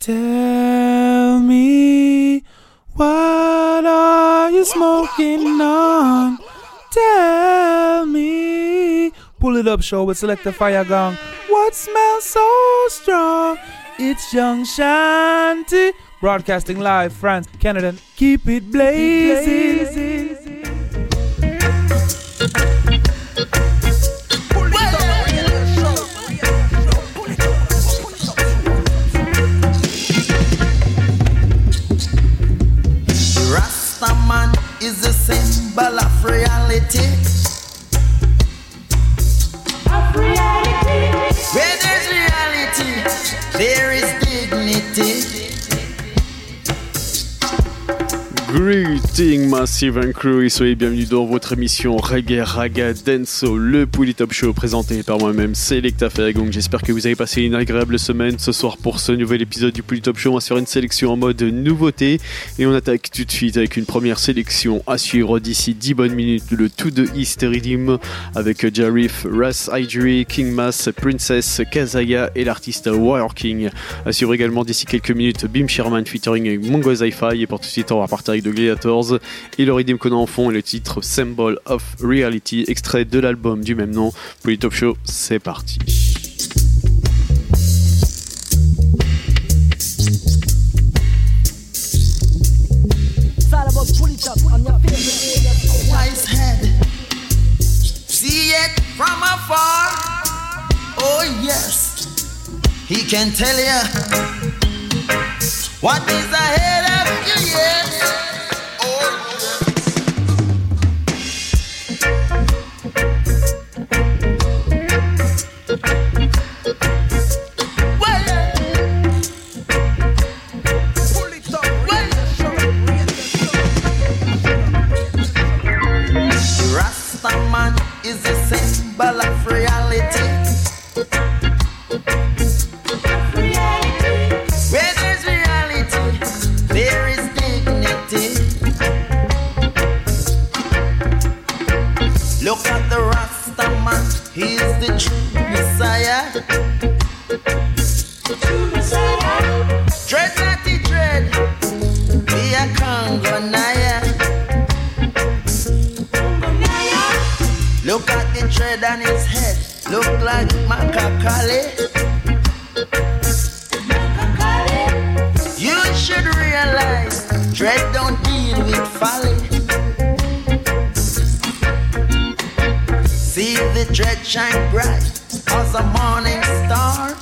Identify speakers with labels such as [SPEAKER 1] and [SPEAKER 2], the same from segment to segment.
[SPEAKER 1] Tell me, what are you smoking on? Tell me. Pull it up, show with select the fire gong. What smells so strong? It's Young Shanty. Broadcasting live, France, Canada. Keep it blazing.
[SPEAKER 2] And Crew et soyez bienvenus dans votre émission Reggae Raga Denso, le Pouli Top Show présenté par moi-même, Selecta Ferragong. J'espère que vous avez passé une agréable semaine ce soir pour ce nouvel épisode du Pouli Top Show. On va faire une sélection en mode nouveauté et on attaque tout de suite avec une première sélection à suivre d'ici 10 bonnes minutes. Le tout de Redeem avec Jarif, Russ Idri, King Mass, Princess, Kazaya et l'artiste Warrior King. À suivre également d'ici quelques minutes Bim Sherman featuring Mongo Zi-Fi et pour tout de suite on va partir avec de Gladiators et rythme qu'on a en fond est le titre Symbol of Reality, extrait de l'album du même nom. Pour Top Show, c'est parti.
[SPEAKER 3] Is a symbol of. Like Macacale. You should realize dread don't deal with folly. See the dread shine bright as a morning star.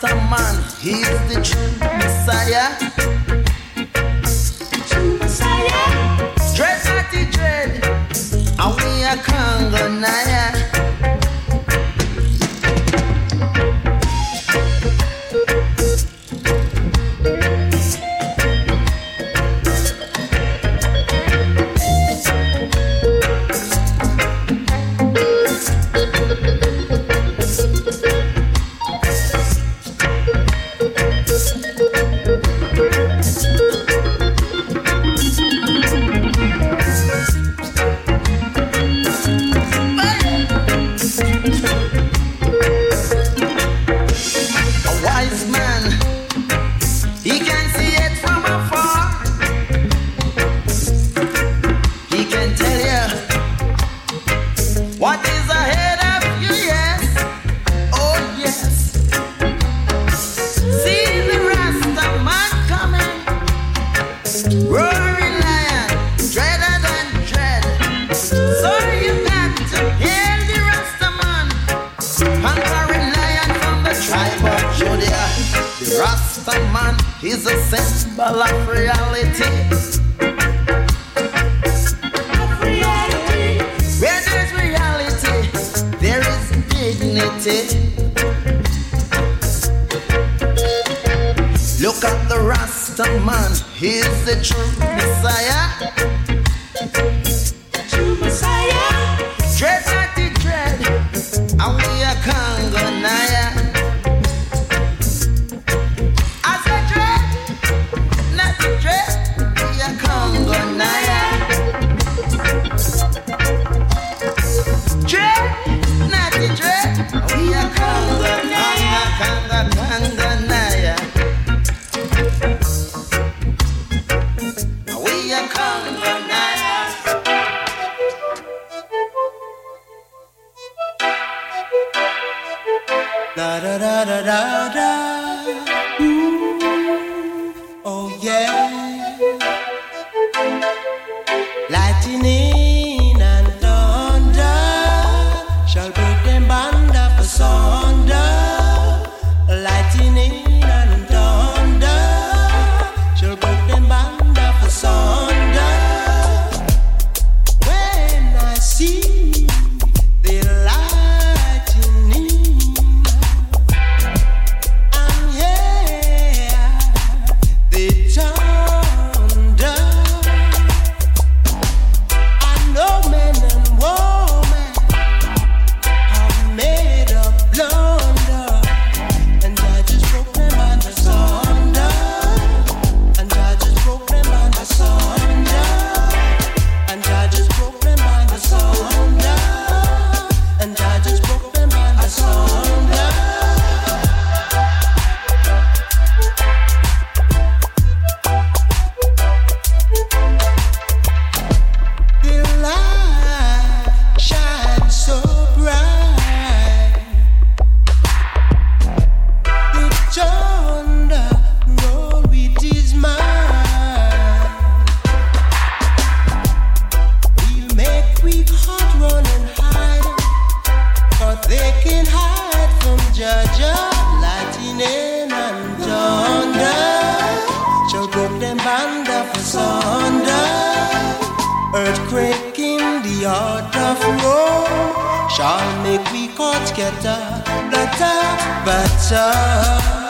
[SPEAKER 3] Rasta man, he's the true Messiah.
[SPEAKER 4] Shall make we caught scatter, better, better.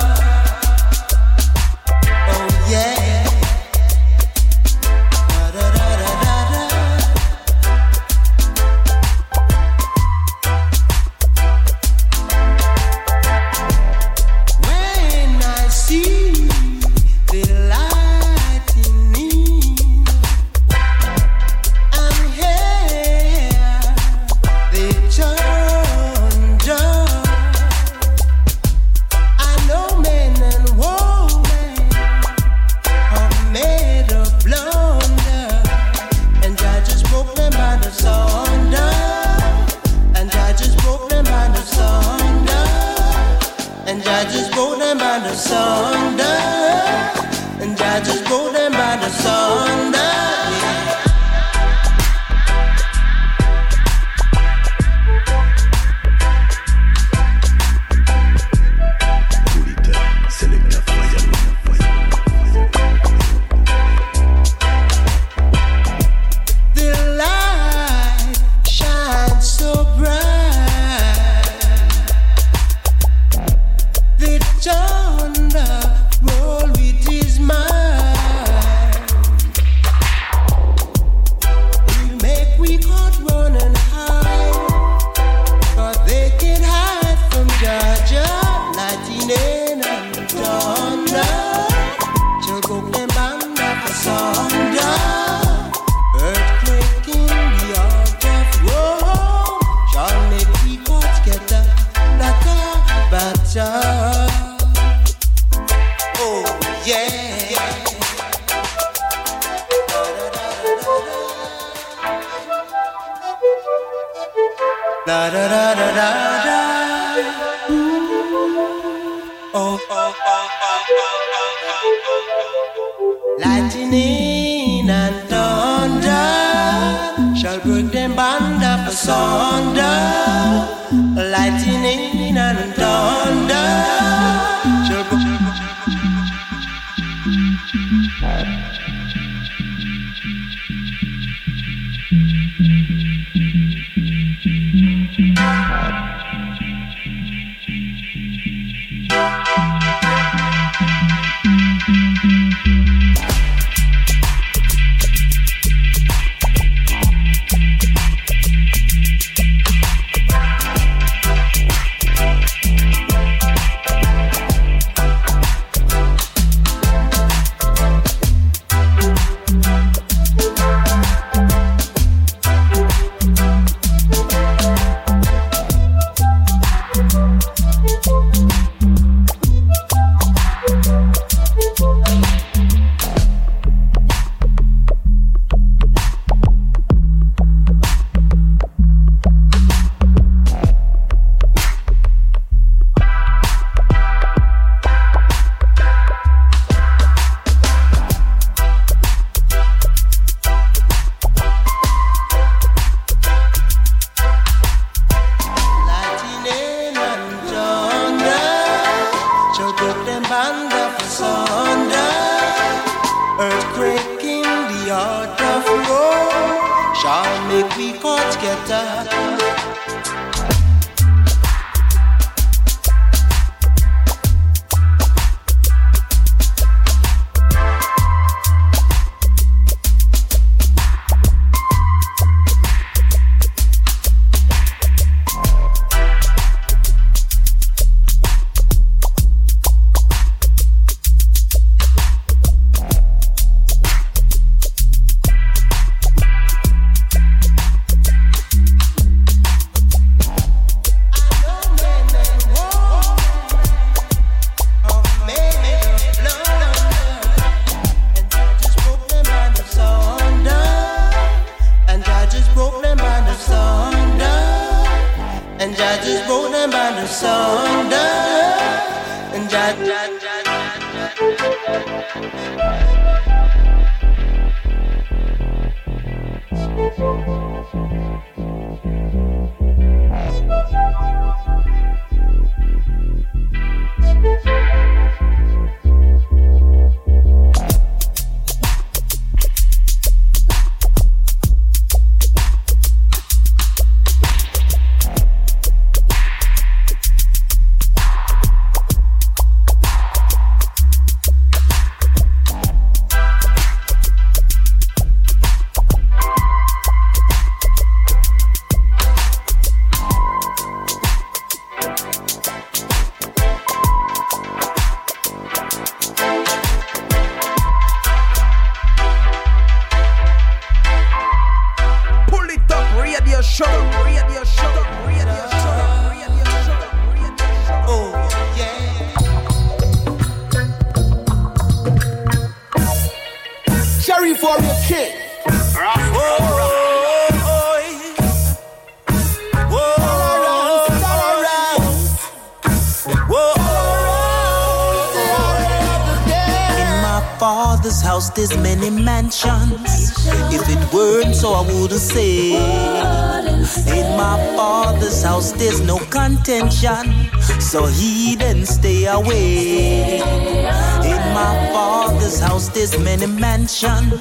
[SPEAKER 5] There's many mansions.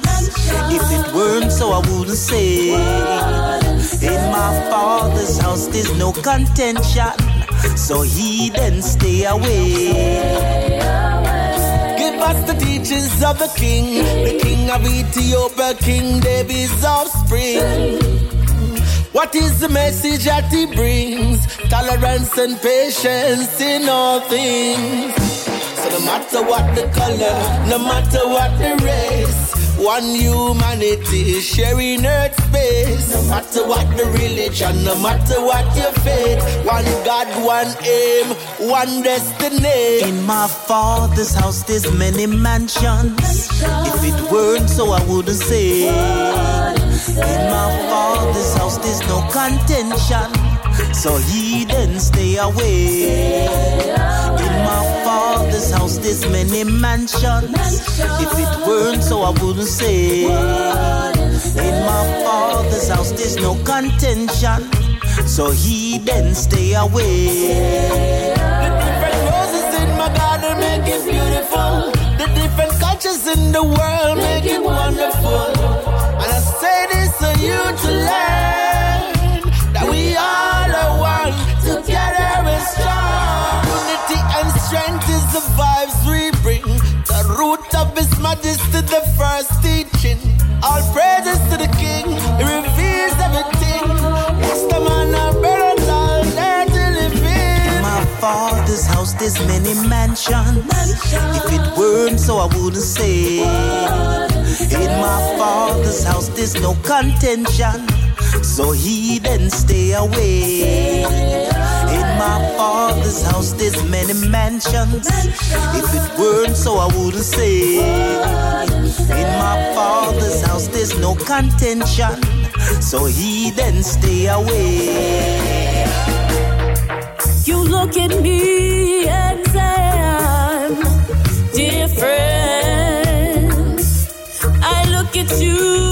[SPEAKER 5] If it weren't so, I wouldn't say. In my father's house, there's no contention. So he didn't stay away.
[SPEAKER 6] Us the teachings of the king, the king of Ethiopia, King David's offspring. What is the message that he brings? Tolerance and patience in all things. No matter what the color, no matter what the race, one humanity sharing earth space. No matter what the religion, no matter what your faith, one God, one aim, one destiny.
[SPEAKER 5] In my father's house, there's many mansions. If it weren't so, I wouldn't say. In my father's house, there's no contention. So he didn't stay away. In my father's house, there's many mansions. If it weren't so, I wouldn't say. In my father's
[SPEAKER 4] house there's no contention. So he then stay away.
[SPEAKER 3] The different roses in my garden make it beautiful. The different cultures in the world make it wonderful. And I say this for you to learn the vibes we bring. The root of His Majesty, the first teaching. All praises to the King. He reveals everything. That's the man of birds all there to live in.
[SPEAKER 4] My father's house there's many mansions. If it weren't so, I wouldn't say. In my father's house there's no contention. So he then stay away. My father's house there's many mansions. If it weren't so, I wouldn't say. In my father's house there's no contention. So he then stay away.
[SPEAKER 7] You look at me and say I'm different. I look at you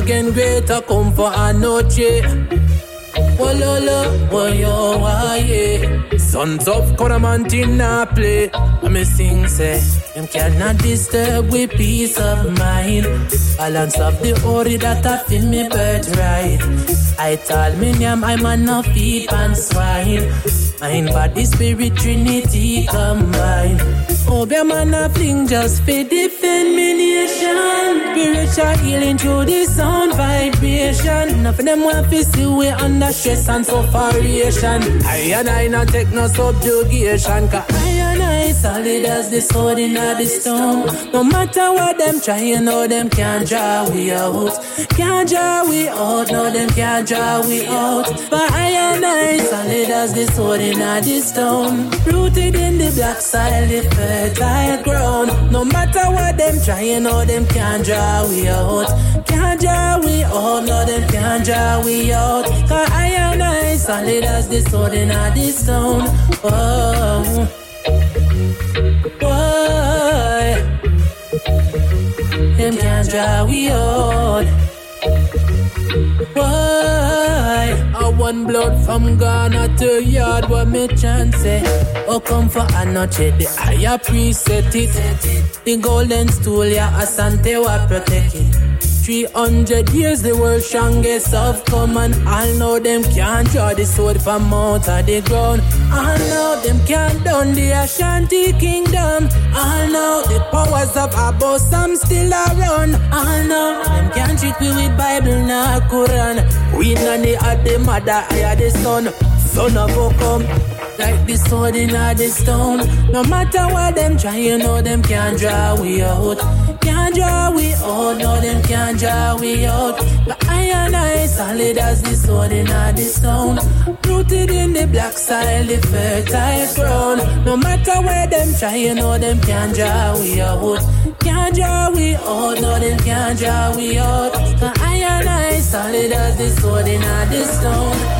[SPEAKER 8] again, greater Komfo Anokye. Wololo, woyo waye. Sons of Coramantina play. I me sing say, them cannot disturb with peace of mind. Balance of the ori that I feel me bird right. I tell me name I'm on no feet and swine. Mind, body, spirit, trinity combine. Oh, be a man a fling just fi defend me nation. Spiritual healing through the sound vibration. Of them want fi see we under stress and sufferation. I and I not take no subjugation. Cause I I solid as the sword in the stone. No matter what them try, you know them can't draw we out. Can't draw we out, no them can't draw we out. But I and I solid as the sword in the stone. Rooted in the black soil, the fertile ground. No matter what them try, you know them can't draw we out. Can't draw we out, no them can't draw we out. Cause I and I solid as the sword in the stone. Oh. Why? Them can't draw we out. Why? I want blood from Ghana to yard where me chance say. Oh, Komfo Anokye, eh, the higher priest set it. The golden stool, yeah, Asante wa protect it. 300 years the world strongest of common. I know them can't draw the sword from out of the ground. I know them can't down the Ashanti kingdom. I know the powers of Abossam still around. I know them can't treat me with Bible nor Quran. We nanny at the mother, I the son. Son of Okom. Like the sword in the stone. No matter what them try, you know them can't draw we out. Can't draw we out, no them can't draw we out. But I and I solid as the sword in the stone. Rooted in the black soil, the fertile ground. No matter where them try, you know them can't draw we out. Can't draw we out, no them can't draw we out. But I and I solid as the sword in the stone.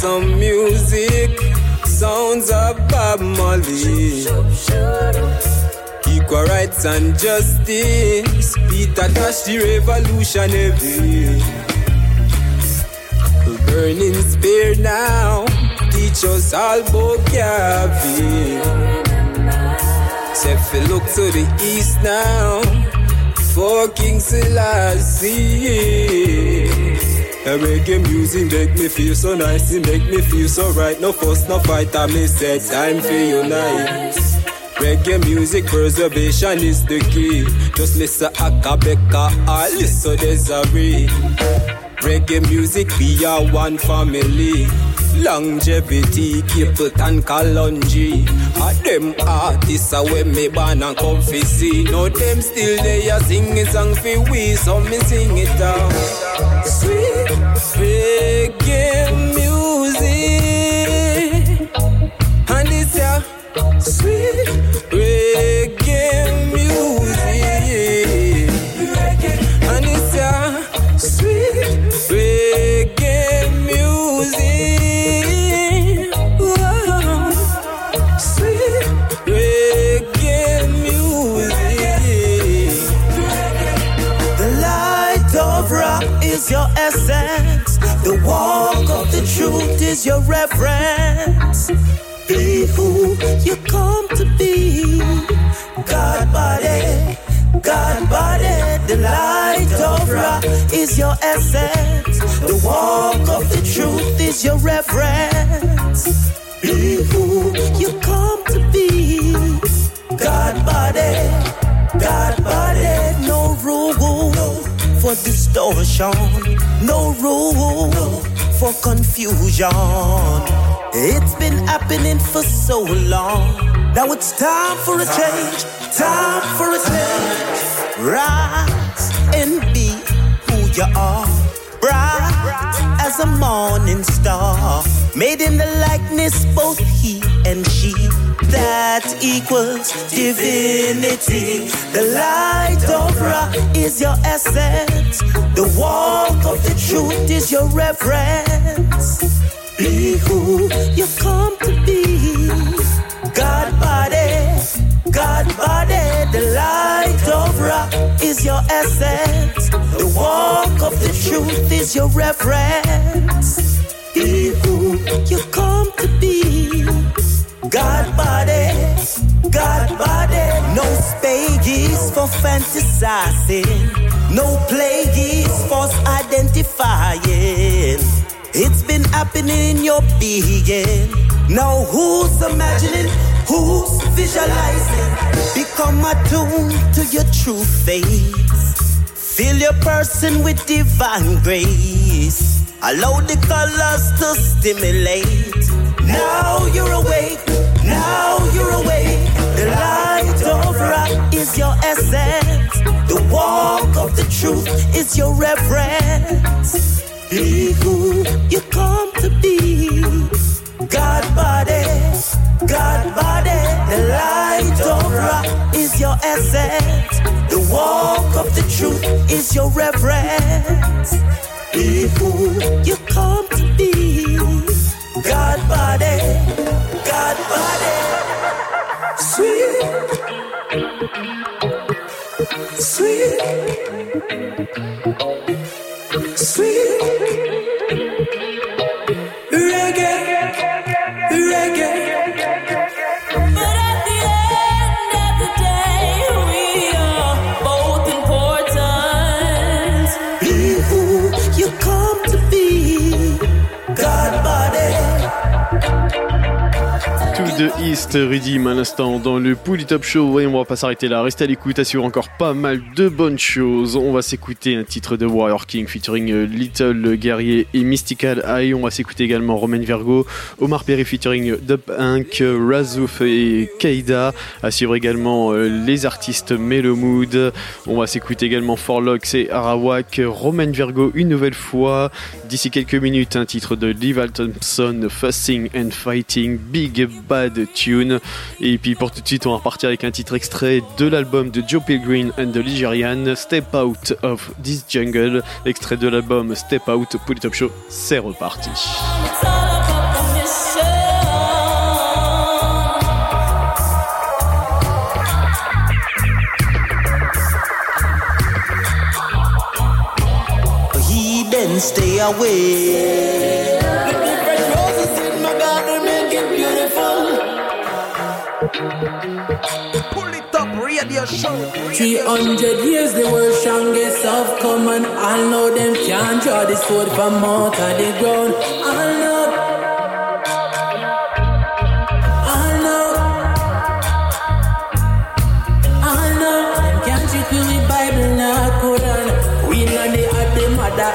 [SPEAKER 9] some music, sounds of Bob Marley. Equal rights and justice, Peter Tosh the revolutionary. Burning spear now, teach us all. Say if you look to the east now, for King Selassie. A reggae music make me feel so nice, it make me feel so right. No fuss, no fight, I me say time for unite. Reggae music preservation is the key. Just listen Akae Beka or listen Dezarie. Reggae music be a one family. Longevity, Capleton, Kalonji. A them artists are when me born and come fi see. No them still they a singing song fi we, so me sing it down. Sweet reggae music,
[SPEAKER 5] God body, God body. The light of Ra is your essence. The walk of the truth is your reverence. Be who you come to be. God body, God body, no rule for distortion, no rule for confusion. It's been happening for so long. Now it's time for a change, time for a change. Rise and be who you are. Bright as a morning star, made in the likeness both he and she. That equals divinity. The light of Ra is your essence. The walk of the truth is your reverence. Be who you come to be. God body, God body, the light of Ra is your essence. The walk of the truth is your reverence. Be who you come to be. God body, God body, no spagies for fantasizing, no plagues for identifying. It's been happening in your being. Now who's imagining? Who's visualizing? Become attuned to your true face. Fill your person with divine grace. Allow the colors to stimulate. Now you're awake. Now you're awake. The light of Ra is your essence. The walk of the truth is your reverence. Be who you come to be. God body, God body. The light of Ra is your essence. The walk of the truth is your reverence. Be who you come to be. God body, God body. Sweet, sweet, sweet. Reggae, reggae. To
[SPEAKER 2] East, Redeem à l'instant dans le Pouli Top Show. Et on va pas s'arrêter là, restez à l'écoute, assure encore pas mal de bonnes choses. On va s'écouter un titre de Warrior King featuring euh, Little Guerrier et Mystical Eye. On va s'écouter également Romain Virgo, Omar Perry featuring Dub Inc, Razouf et Keida. À suivre également euh, les artistes Mellow Mood. On va s'écouter également Forlox et Arawak, Romain Virgo une nouvelle fois. D'ici quelques minutes, un titre de Liv Thompson, Fussing and Fighting, Big Bad Tune. Et puis pour tout de suite, on va repartir avec un titre extrait de l'album de Joe Pilgrim and the Ligerian, Step Out of This Jungle. Extrait de l'album Step Out, pour le Top Show, c'est reparti.
[SPEAKER 8] 300 years the world's strongest come and all know them can't draw the sword from out of the ground. All know. Bible not Quran. We know the mother,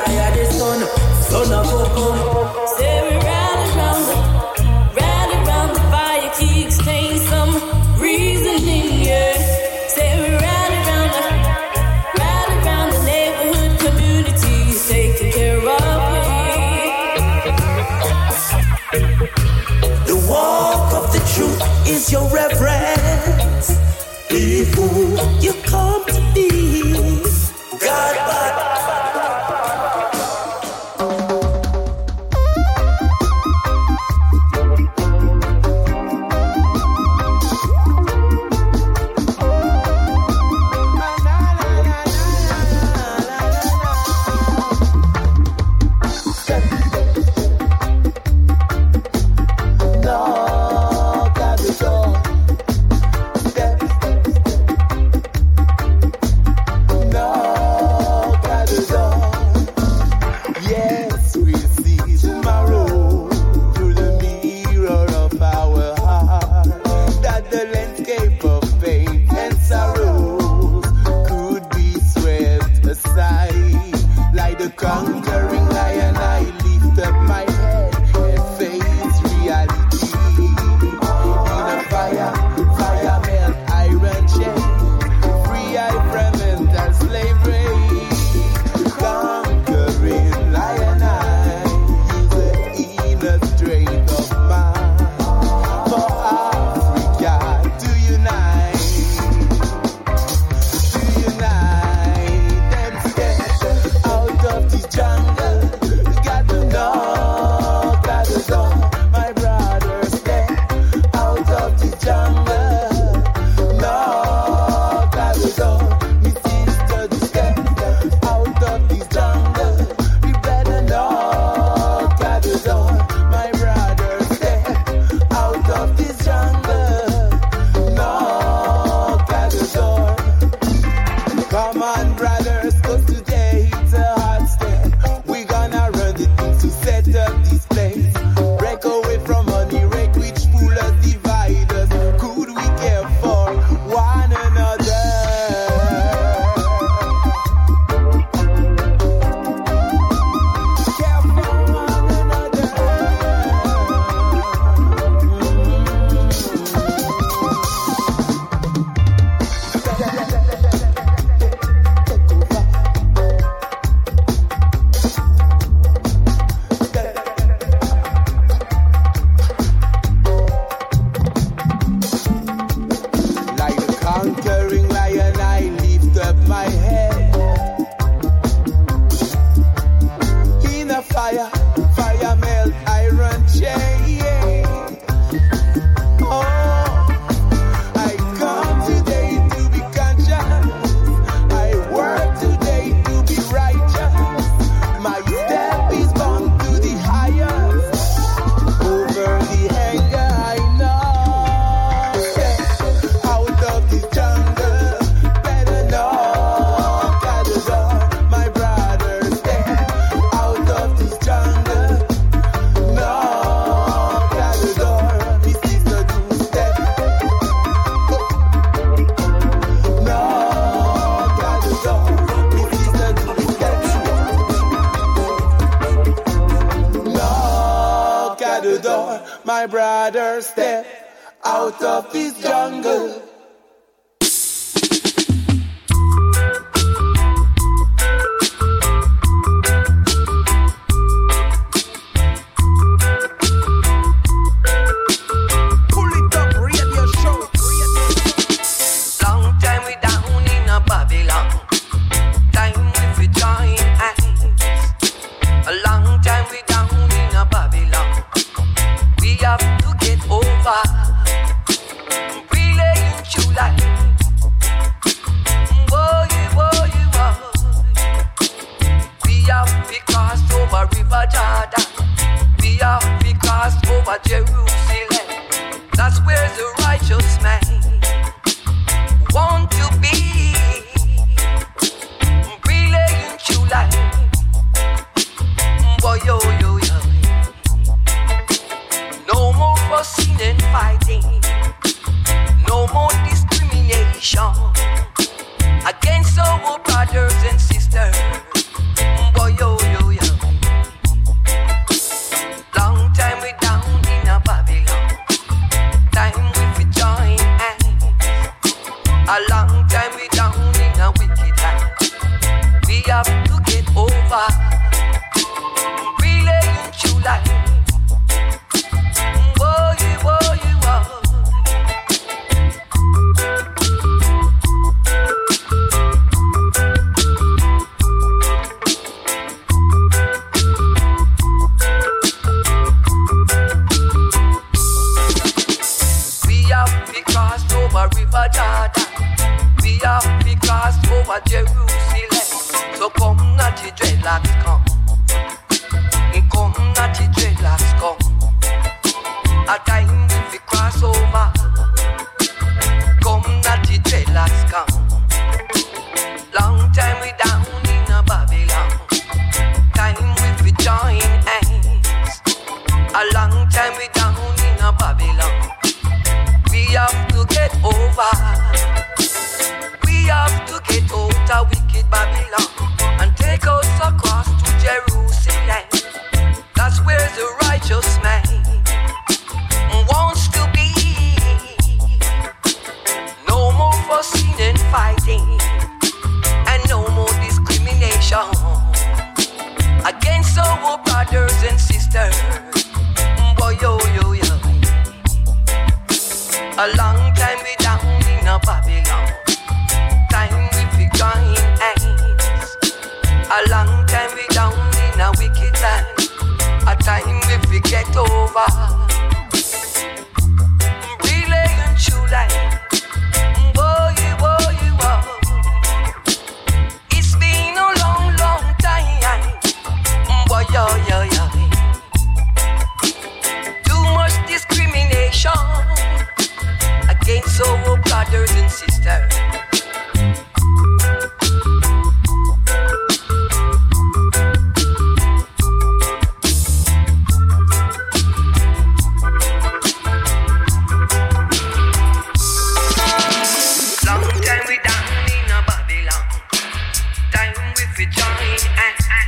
[SPEAKER 4] my
[SPEAKER 10] brother, step out of this jungle.
[SPEAKER 11] if join
[SPEAKER 6] and, and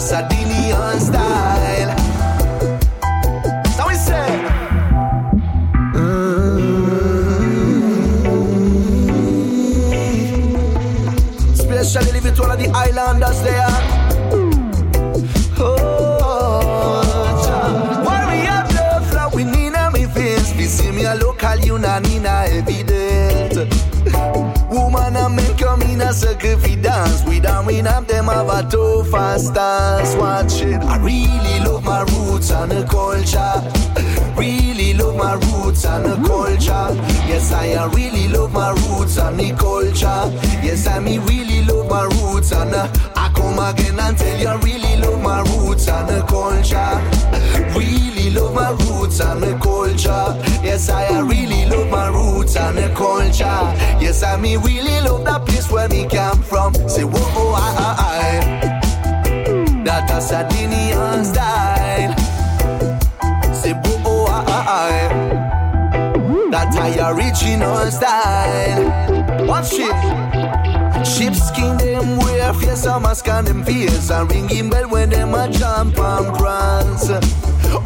[SPEAKER 6] Sardinian style. So we say. Especially mm. leave to all of the islanders there. A circle fi dance. We down we have them have a toe fast dance. Watch it. I really love my roots and the culture. Really love my roots and the culture. Yes, I really love my roots and the culture. Yes, I me really love my roots and uh, I come again and tell you I really love my roots and the culture. Really love my roots and the culture. Yes, I really love my roots and the culture. Yes, I me really love that place where me come from. Say, whoa, oh, I, I, I. That a Sardinian style. Say, whoa, oh, I, I, I. That original style. Watch it. Sheepskin them wear face and mask on them face and ringing bell when them a jump and prance.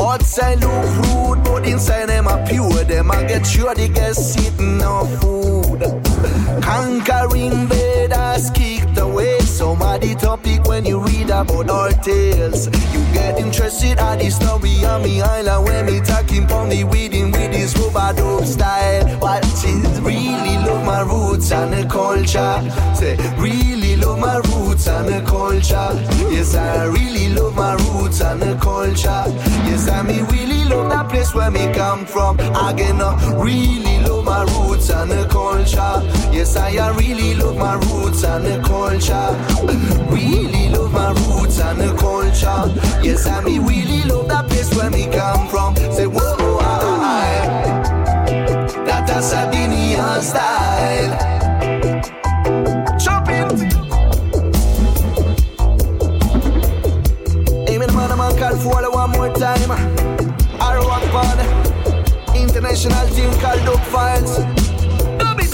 [SPEAKER 6] Outside look rude, but inside them a pure. Them a get sure they get sitting no food. Conquering Vedas kicked away. Some of the topic when you read about our tales. You get interested at the story on me island when me talking pon the weeding with this rubber style. What is really love my roots and the culture. Say really love my roots and the culture. Yes, I really love my roots and the culture. Yes, I me really love that place where me come from. I Again, uh, really love my roots and the culture. Yes, I uh, really love my roots and the culture. Really love my roots and the culture. Yes, I me really love that place where me come from. Say, whoa, oh, I, I, that a Sardinian style. Time. Pod. International team called Dope Files. Don't be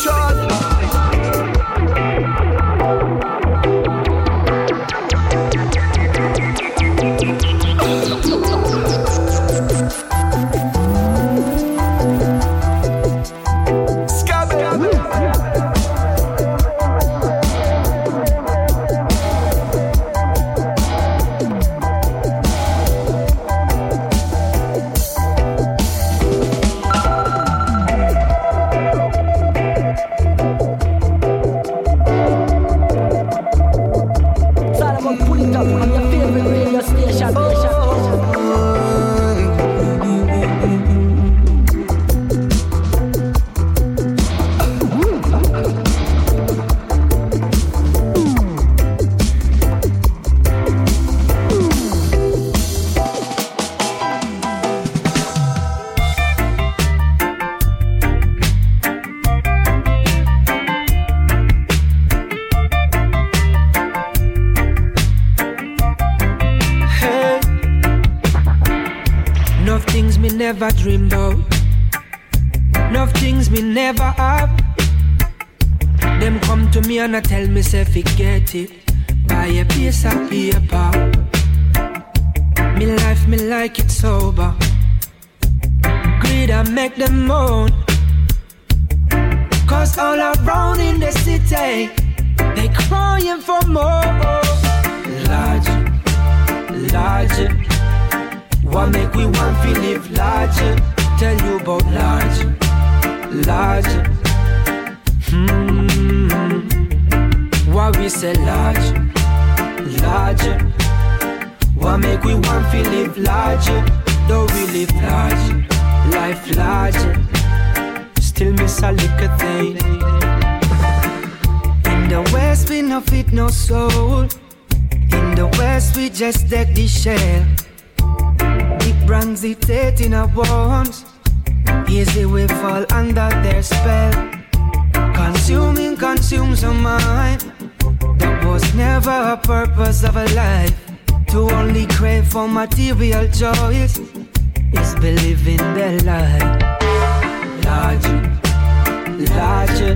[SPEAKER 12] never have. Them come to me and I tell me say forget it. Buy a piece of paper. Me life me like it sober. Greed I make them moan. Cause all around in the city, they crying for more. Larger, larger, What make we want to live larger? Tell you about large, large. Hmm. What we say large, larger. What make we want to live larger? Though we live large, life larger. Still miss a little thing. In the west we no fit no soul. In the west we just deck the shell. Big brands dictate in our wounds. Easy we fall under their spell. Consuming consumes our mind. That was never a purpose of a life. To only crave for material joys is believing the lie. Larger, larger.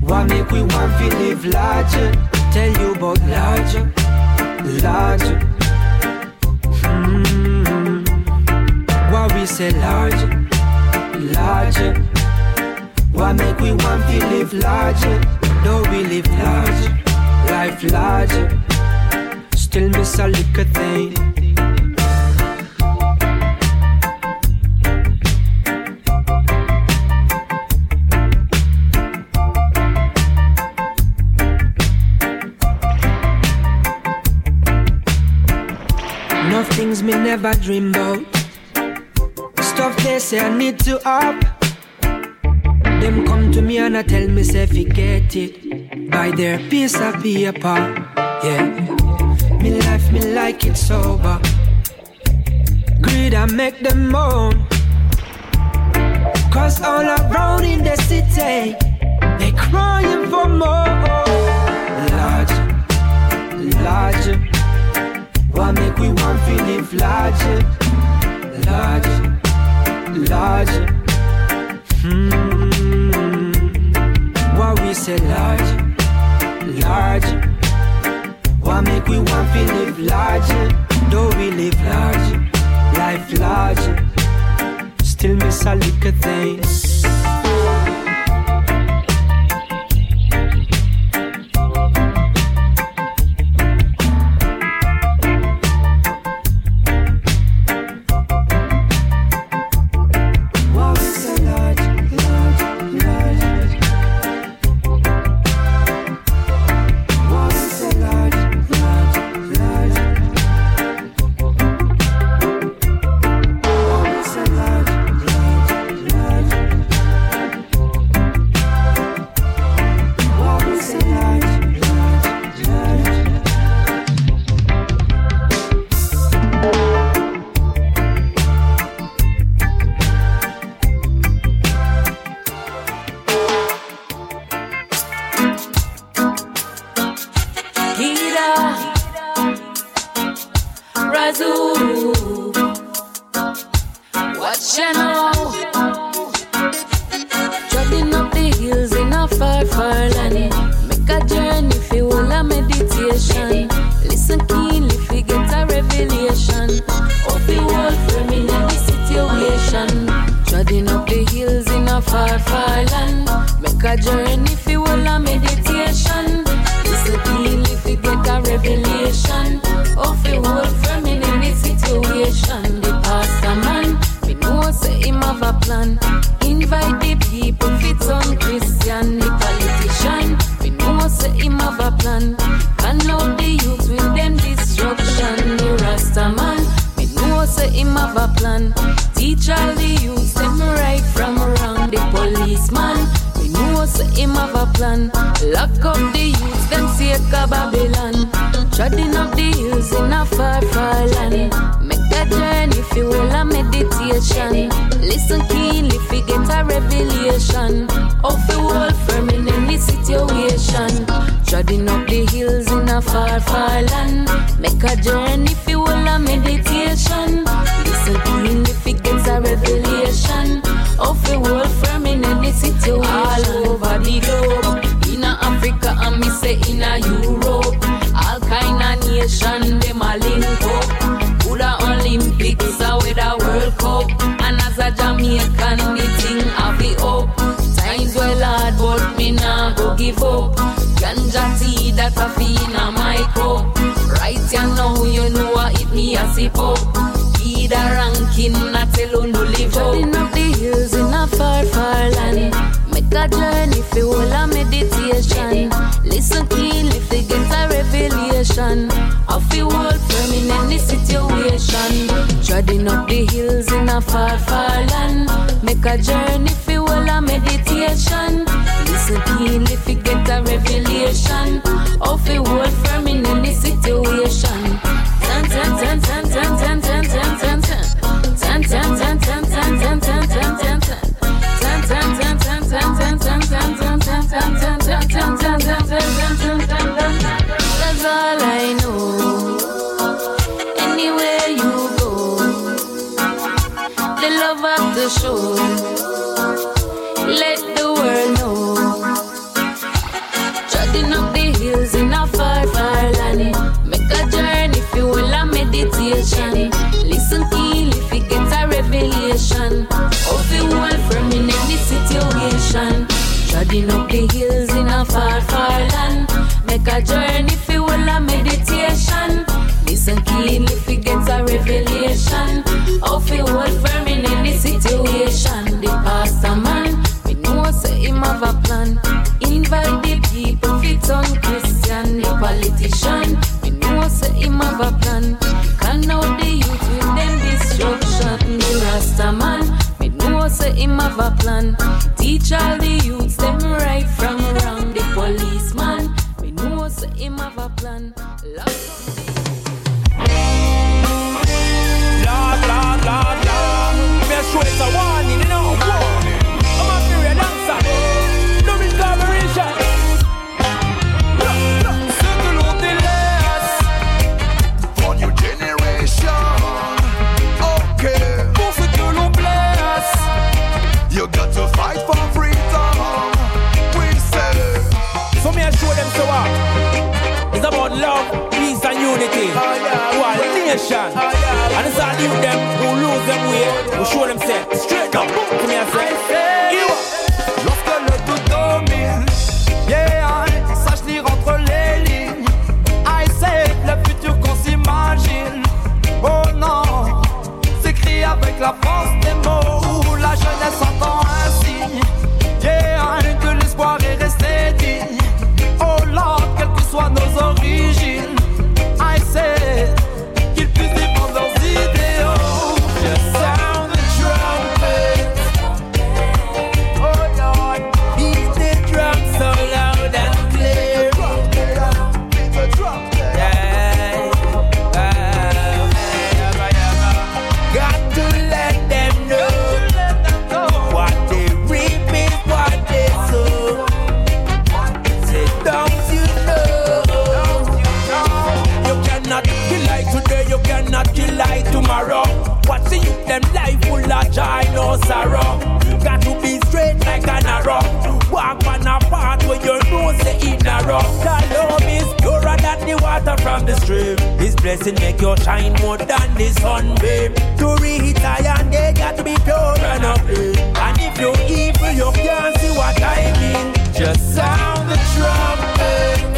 [SPEAKER 12] What make we want to live larger? Tell you about larger, larger. Hmm. What we say larger, larger. What make we want to live larger? Though we live larger, life larger. Still miss a little thing. Enough things me never dream about. Stuff they say I need to up. Them come to me and I tell me say forget it. Buy their piece of paper. Yeah. Me life me like it sober. Greed I make them moan. Cause all around in the city, they crying for more. Large, larger. What make we want to live larger, larger, larger? Hmm. What we say larger, larger? What make we want to live larger? Though we live larger, life larger. Still miss a little thing.
[SPEAKER 13] about love, peace, and unity. Oh, One nation. Oh, and it's all you them who lose them way, who show them set straight up. Come here, say. from the stream. His blessing make you shine more than the sun, babe. To reach iron, they got to be pure and uplifting. And if you're evil, you can't see what I mean. Just sound the trumpet.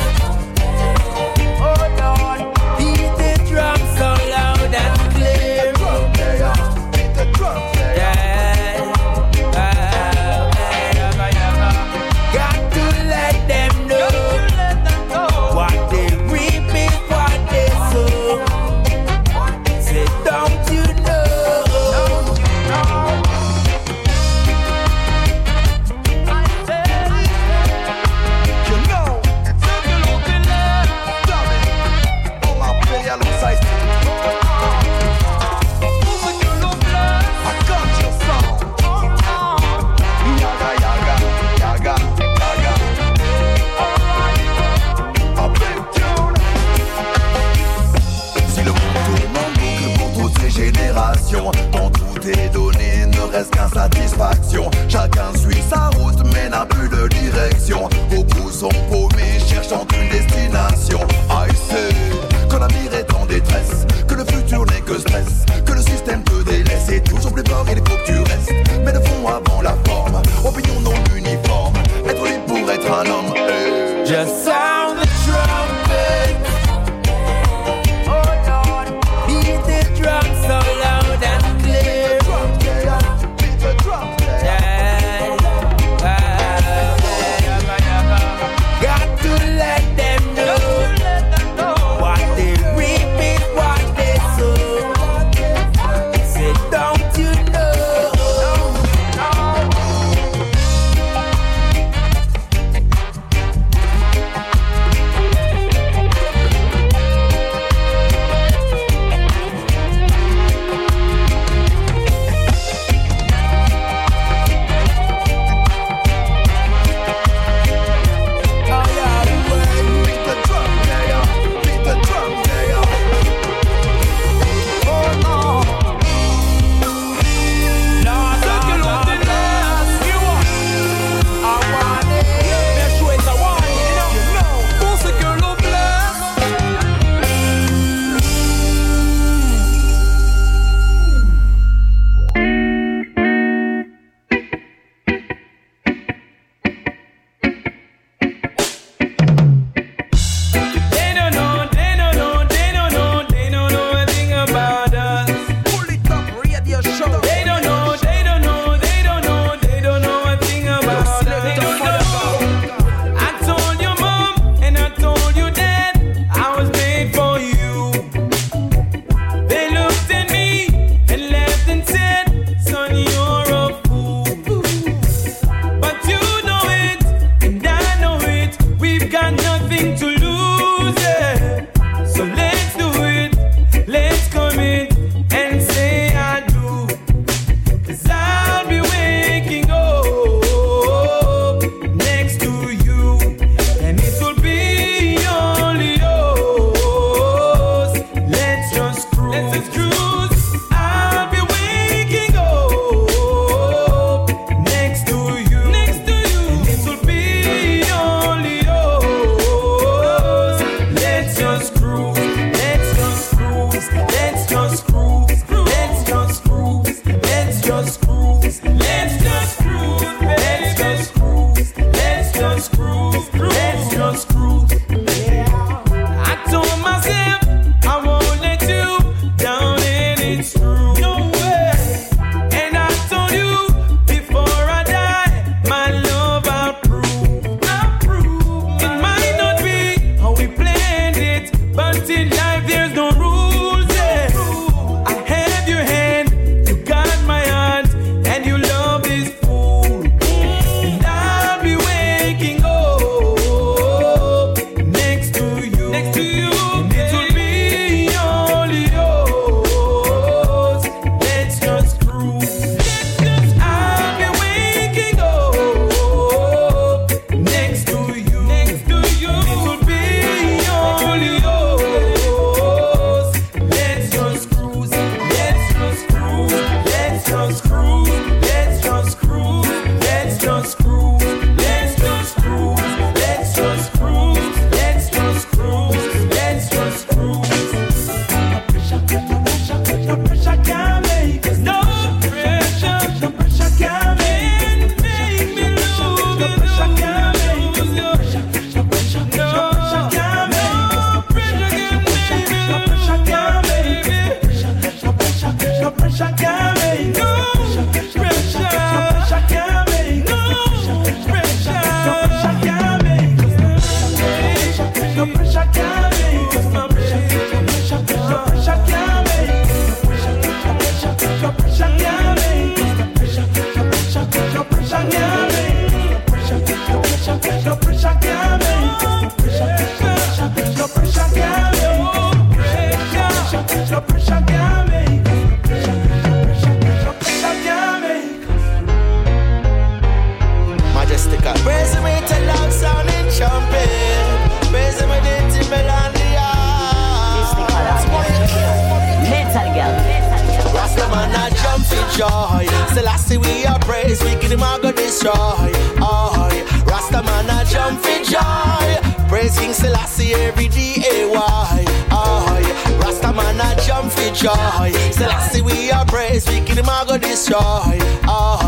[SPEAKER 6] For joy. Selassie we a praise, we give him a go destroy. Oh,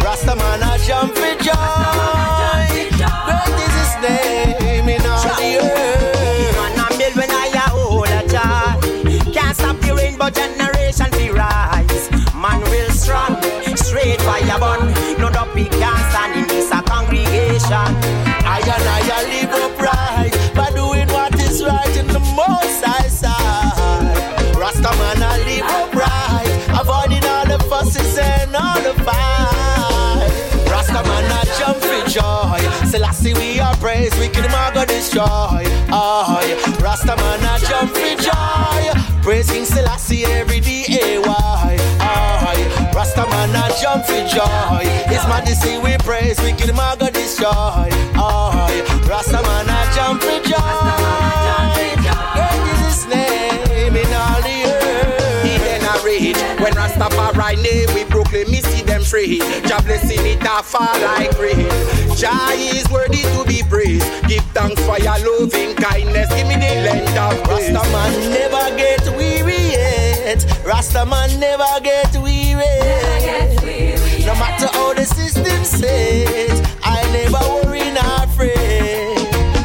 [SPEAKER 6] Rastaman I jump for joy. Great is his name in all the earth.
[SPEAKER 14] Man a build when I a hold a child. Can't stop the rainbow generation fi rise. Man real strong, straight fire burn. No dopey can't stand in this a congregation.
[SPEAKER 6] I and I live Selassie we are praise, we can go destroy. Oh, Rastaman I jump for joy. Praise King Selassie every day. Why? Oh, Rastaman I jump for joy. His majesty we praise, we can go destroy. Oh, Rastaman I jump for joy. Great is his name in all the earth.
[SPEAKER 14] He then a rage when Rastafari name we proclaim them free. Jah blessing it a fall like rain. Jah is worthy to be praised. Give thanks for your loving kindness. Give me the length of days.
[SPEAKER 6] Rastaman never get weary yet. Rastaman never get weary. No matter how the system says, I never worry nor fret.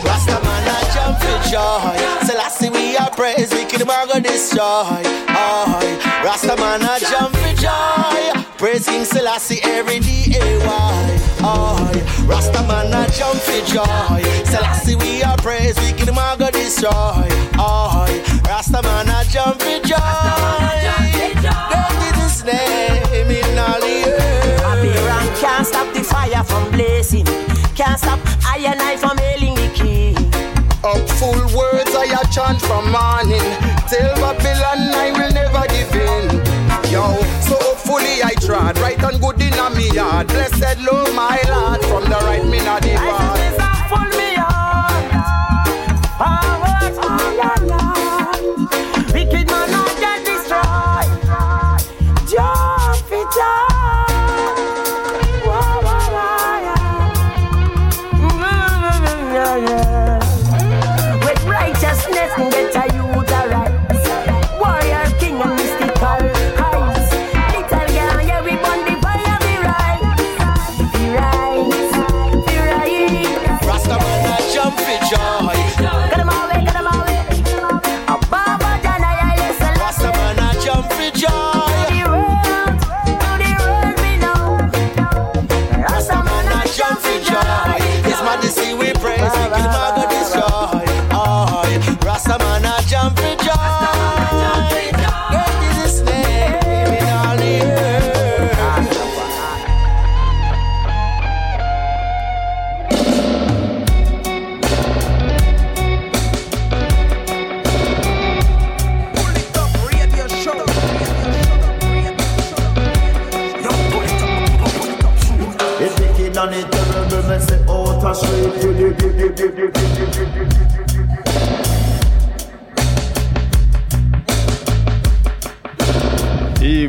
[SPEAKER 6] Rastaman I jump for joy. Selassie we are praise, we can go destroy. Oh, Rastaman I jump. Praise King Selassie every day. Why? Oh, Rastaman I jump for joy. Selassie we are praise, we can go destroy. Oh, Rastaman I jump for joy. Is his name in all the earth.
[SPEAKER 14] Babylon can't stop the fire from blazing. Can't stop I and I from hailing the king.
[SPEAKER 15] Up full words I a chant from morning. Tell Babylon I will never give in. Yo, so hopefully I tried right and good in a me yard. Blessed Lord my Lord from the right me not depart.
[SPEAKER 14] Full me on. A
[SPEAKER 2] Et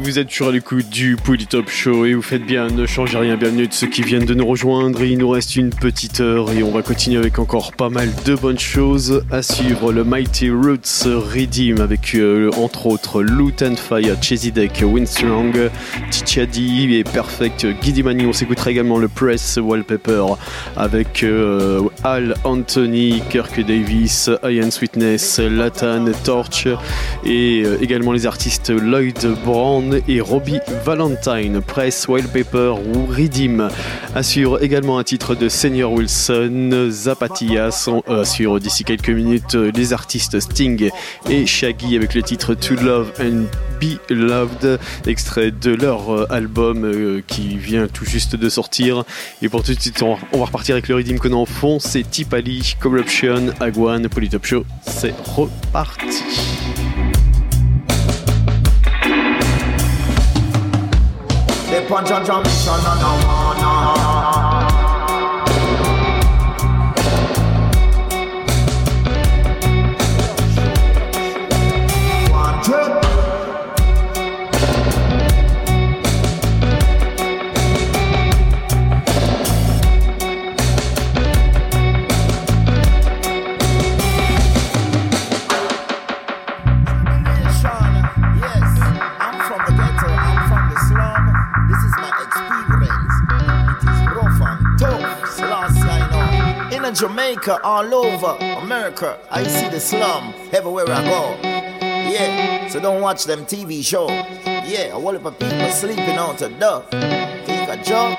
[SPEAKER 2] vous êtes à l'écoute du Polytop Show et vous faites bien, ne changez rien, bienvenue de ceux qui viennent de nous rejoindre. Il nous reste une petite heure et on va continuer avec encore pas mal de bonnes choses à suivre. Le Mighty Roots Redeem avec euh, entre autres Loot and Fire, Chesidek, Winstrong, Tichadi et Perfect Giddy Mani. On s'écoutera également le Press Wallpaper avec euh, Al Anthony, Kirk Davis, Ian Sweetness, Latan, Torch et euh, également les artistes Lloyd Brand Et Robbie Valentine, Press, Wildpaper ou Redeem. Assure également un titre de Senior Wilson, Zapatillas sont, euh, assure d'ici quelques minutes euh, les artistes Sting et Shaggy avec le titre To Love and Be Loved, extrait de leur euh, album euh, qui vient tout juste de sortir. Et pour tout de suite, on, on va repartir avec le Redeem qu'on a en fond, c'est Tipali, Corruption, Agwan, Polytop Show, c'est reparti.
[SPEAKER 16] Punch a drum and a wanna. Jamaica, all over America, I see the slum everywhere I go. Yeah, so don't watch them TV show. Yeah, a whole heap of people sleeping out to death. Take a job.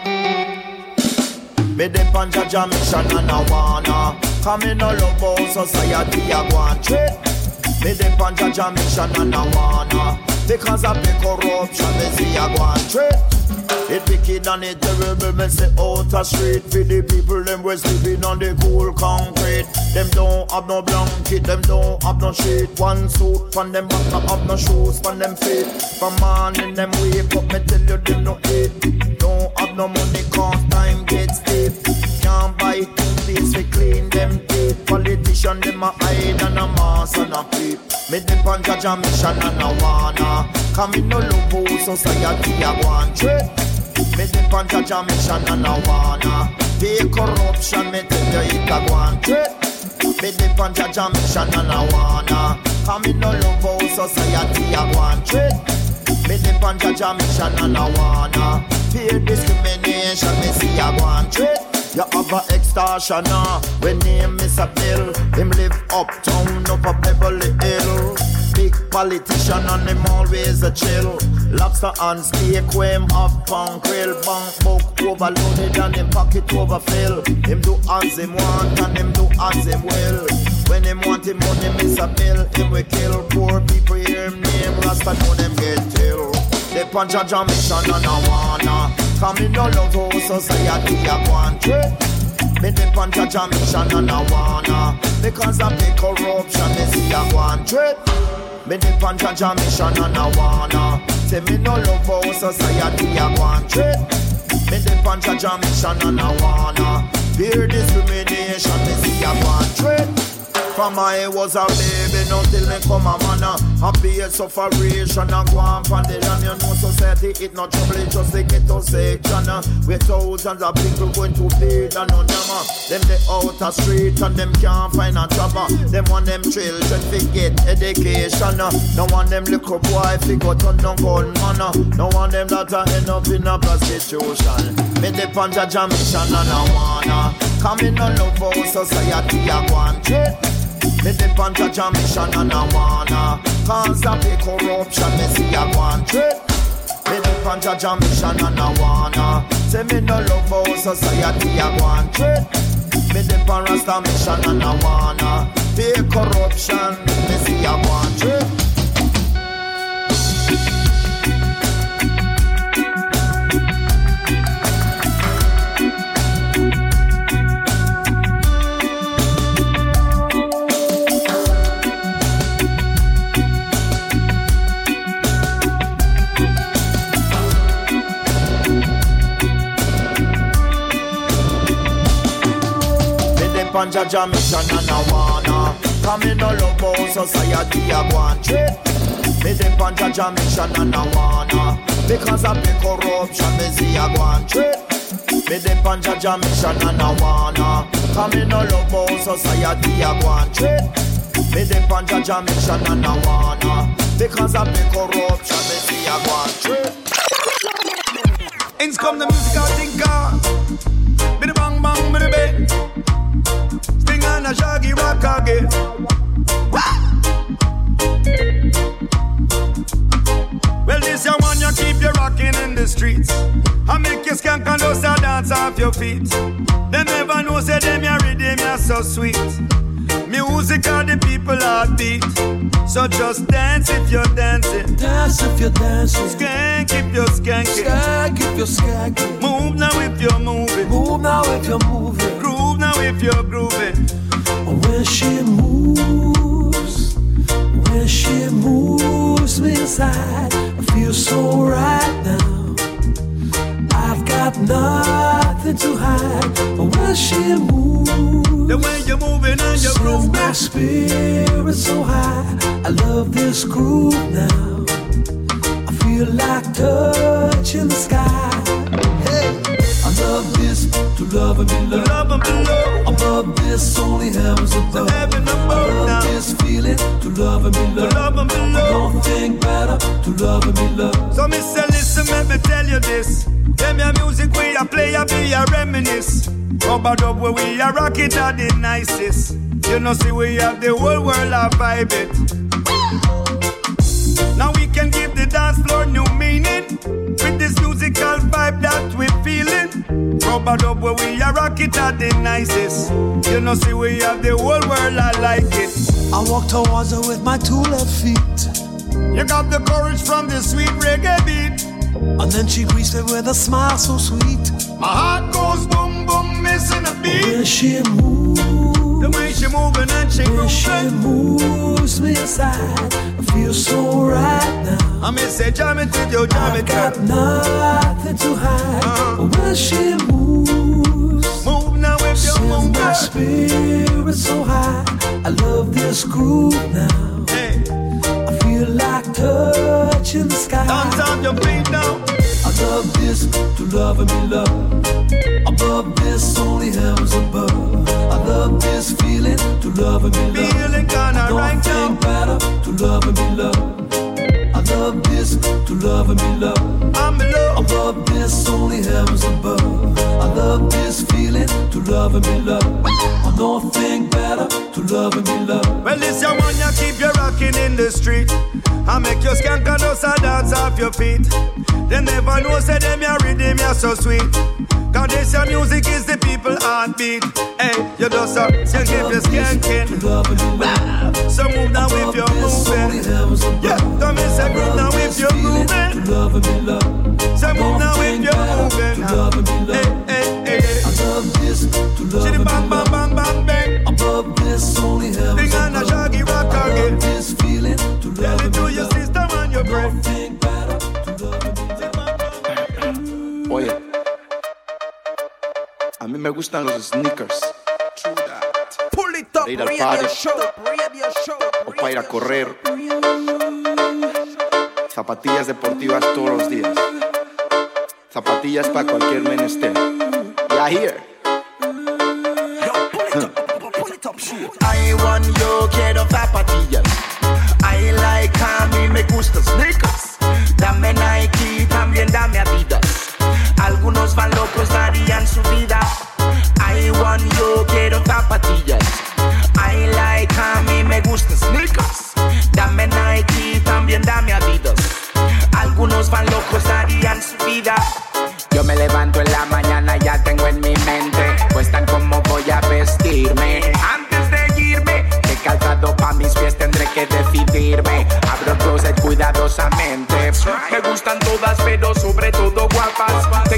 [SPEAKER 16] Me dip on Jaja mission and I wanna Come in all about society I and trade Me dip on Jaja mission and I wanna Because of the corruption me see I go and trade It wicked and it terrible me say out a street For the people them we sleeping on the cool concrete. Them don't have no blanket, them don't have no sheet. One suit from them back, not have no shoes from them feet. From morning them wake up, me tell you them no eat. Don't have no money cause time gets deep. Can't buy clean them teeth. Politician them a hide and a mask and a peep Me dip on Jaja mission and I wanna Come in no look how society a and trade Me dip on Jaja mission and I wanna Pay corruption me tell you it a and trade me dip on Jaja mission and I wanna Come in no love how society a and trade Me dip on Jaja mission and I wanna Fear discrimination me see a and trade you have a extortioner when name a bill. Him live uptown up a Beverly Hill. Big politician and him always a chill. Lobster and steak him have pan grill. Bank book overloaded and him pocket overfill. Him do as him want and him do as him will. When him want him money miss a bill, him we kill poor people hear him name. Rasta know them get till. They punch a jam mission and I wanna Come in no love how society a go and Me the punch a jam mission and I wanna. Because of the corruption me see a go and Me the punch a jam mission and I wanna. Say me no love how society a go and Me the punch a jam mission and I wanna. Fear discrimination me see a go and trade from I was a baby, now till me come a man A pay sufferation and go on from the land You know society it not trouble, it just the ghetto section uh. With thousands of people going to feed and no them uh. Them the outer street and them can't find a job uh. Them want them children to get education uh. No one them little boy fi go turn down gunman uh. No one them that a end up in a prostitution Me the panja jam mission and I wanna Come in on love how society a and trade me dip on Jaja mission and I wanna Cause of the corruption me see go and trade Me dip on Jaja mission and I wanna Say me no love how society go and trade Me dip on Rasta mission and I wanna Pay corruption me see go and trade Dip on Jaja mission and I wanna. Come in love how society go and trade Me dip on Jaja mission and I wanna. Because of the corruption me see go and trade Me dip on Jaja mission and I wanna. Come in love how society go and trade Me dip on Jaja mission and I wanna. Because of the corruption me see go and trade
[SPEAKER 17] Ins come the musical thinker. Ah. Biddy bang bang, biddy bang. Sting and a shaggy rock again. Well, this your one you keep you rocking in the streets. I make you skank and those a dance off your feet. Them never know say them your rhythm you so sweet. Music are the people heartbeat. So just dance if you're dancing.
[SPEAKER 18] Dance if you're dancing.
[SPEAKER 17] Skank if you're skanking.
[SPEAKER 18] Skank if you're skanking.
[SPEAKER 17] Move now if you're moving.
[SPEAKER 18] Move now if you're moving.
[SPEAKER 17] Now if you're grooving.
[SPEAKER 18] When she moves, when she moves me inside, I feel so right now. I've got nothing to hide. But when she moves,
[SPEAKER 17] the way you're moving and you're
[SPEAKER 18] grooving, my spirit so high. I love this groove now. I feel like touching the sky. I love this to love and be loved.
[SPEAKER 17] Love and be loved.
[SPEAKER 18] Above this, only heavens above.
[SPEAKER 17] Heaven above
[SPEAKER 18] I love
[SPEAKER 17] now.
[SPEAKER 18] this feeling to love and be loved.
[SPEAKER 17] love and be loved.
[SPEAKER 18] Nothing better to love and be loved.
[SPEAKER 17] So me say listen, let me tell you this. Them your music we a play, a be a reminisce. Rubber dub where we a rock it are the nicest. You know see we have the whole world a vibe it. Now we can give the dance floor new meaning with this musical vibe that we feeling. Rubber dub where we a rock it are the nicest. You know see we have the whole world I like it.
[SPEAKER 18] I walk towards her with my two left feet.
[SPEAKER 17] You got the courage from the sweet reggae beat.
[SPEAKER 18] And then she greets me with a smile so sweet.
[SPEAKER 17] My heart goes boom boom, missing a beat.
[SPEAKER 18] When she moves,
[SPEAKER 17] the way she moving and she
[SPEAKER 18] when she moves me inside, I feel so right now.
[SPEAKER 17] I may say jam it with your jam it
[SPEAKER 18] got nothing to hide.
[SPEAKER 17] Uh-huh.
[SPEAKER 18] But when she moves,
[SPEAKER 17] Move now if you move
[SPEAKER 18] my
[SPEAKER 17] girl.
[SPEAKER 18] spirit so high. I love this groove now.
[SPEAKER 17] Hey,
[SPEAKER 18] I feel like touching the sky.
[SPEAKER 17] dance on your feet now.
[SPEAKER 18] I love this to love and be loved. Above this, only heavens above. I love this feeling to love and be loved.
[SPEAKER 17] Feeling kinda right
[SPEAKER 18] Nothing better to love and be loved. I love this to love and be loved.
[SPEAKER 17] I'm in love.
[SPEAKER 18] Above this, only heavens above. I love this feeling to love and be loved. I nothing better to love and be loved.
[SPEAKER 17] Well, this your one you keep you rocking in the street. I make your skank and us a dance off your feet. They never know say them your rhythm you so sweet. Cause this your music is the people heartbeat. Hey, you just a skank if you're skanking.
[SPEAKER 18] To love and be loved.
[SPEAKER 17] So move now if you're moving. Yeah, come and say groove now if you're moving.
[SPEAKER 18] to love and be loved.
[SPEAKER 17] So move now if you're moving.
[SPEAKER 18] To love and be
[SPEAKER 17] Hey, hey, hey.
[SPEAKER 18] I love this to love
[SPEAKER 17] Shitty bang, bang, bang, bang, bang.
[SPEAKER 18] Above this, only heavens
[SPEAKER 17] Big on a shaggy rock
[SPEAKER 18] I
[SPEAKER 17] again.
[SPEAKER 18] love this feeling
[SPEAKER 15] Oye, a mí me gustan los sneakers.
[SPEAKER 19] Pull it up,
[SPEAKER 15] Para ir al party. o para ir a correr. Zapatillas deportivas todos los días. Zapatillas para cualquier menester. Ya here. I want yo quiero zapatillas. A mí me cuidadosamente. Me gustan todas, pero sobre todo guapas.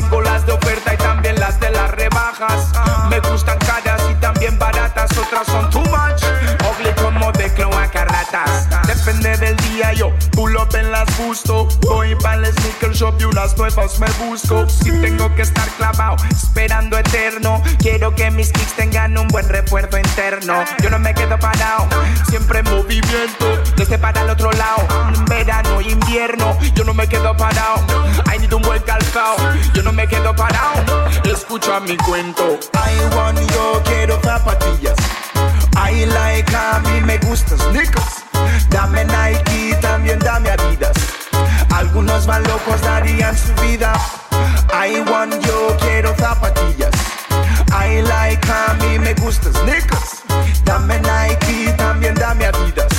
[SPEAKER 15] Depende del día, yo pull up en las gusto. Voy para el sneaker shop y unas nuevas me busco. Si tengo que estar clavado, esperando eterno. Quiero que mis kicks tengan un buen refuerzo interno. Yo no me quedo parado, siempre en movimiento. Desde para el otro lado, verano, invierno. Yo no me quedo parado. I need un buen calzado. Yo no me quedo parado. Escucha mi cuento. I want yo quiero zapatillas. I like a mí me gustan sneakers. Dame Nike, también dame Adidas. Algunos van locos, darían su vida. I want yo quiero zapatillas. I like a mí me gustan sneakers. Dame Nike, también dame Adidas.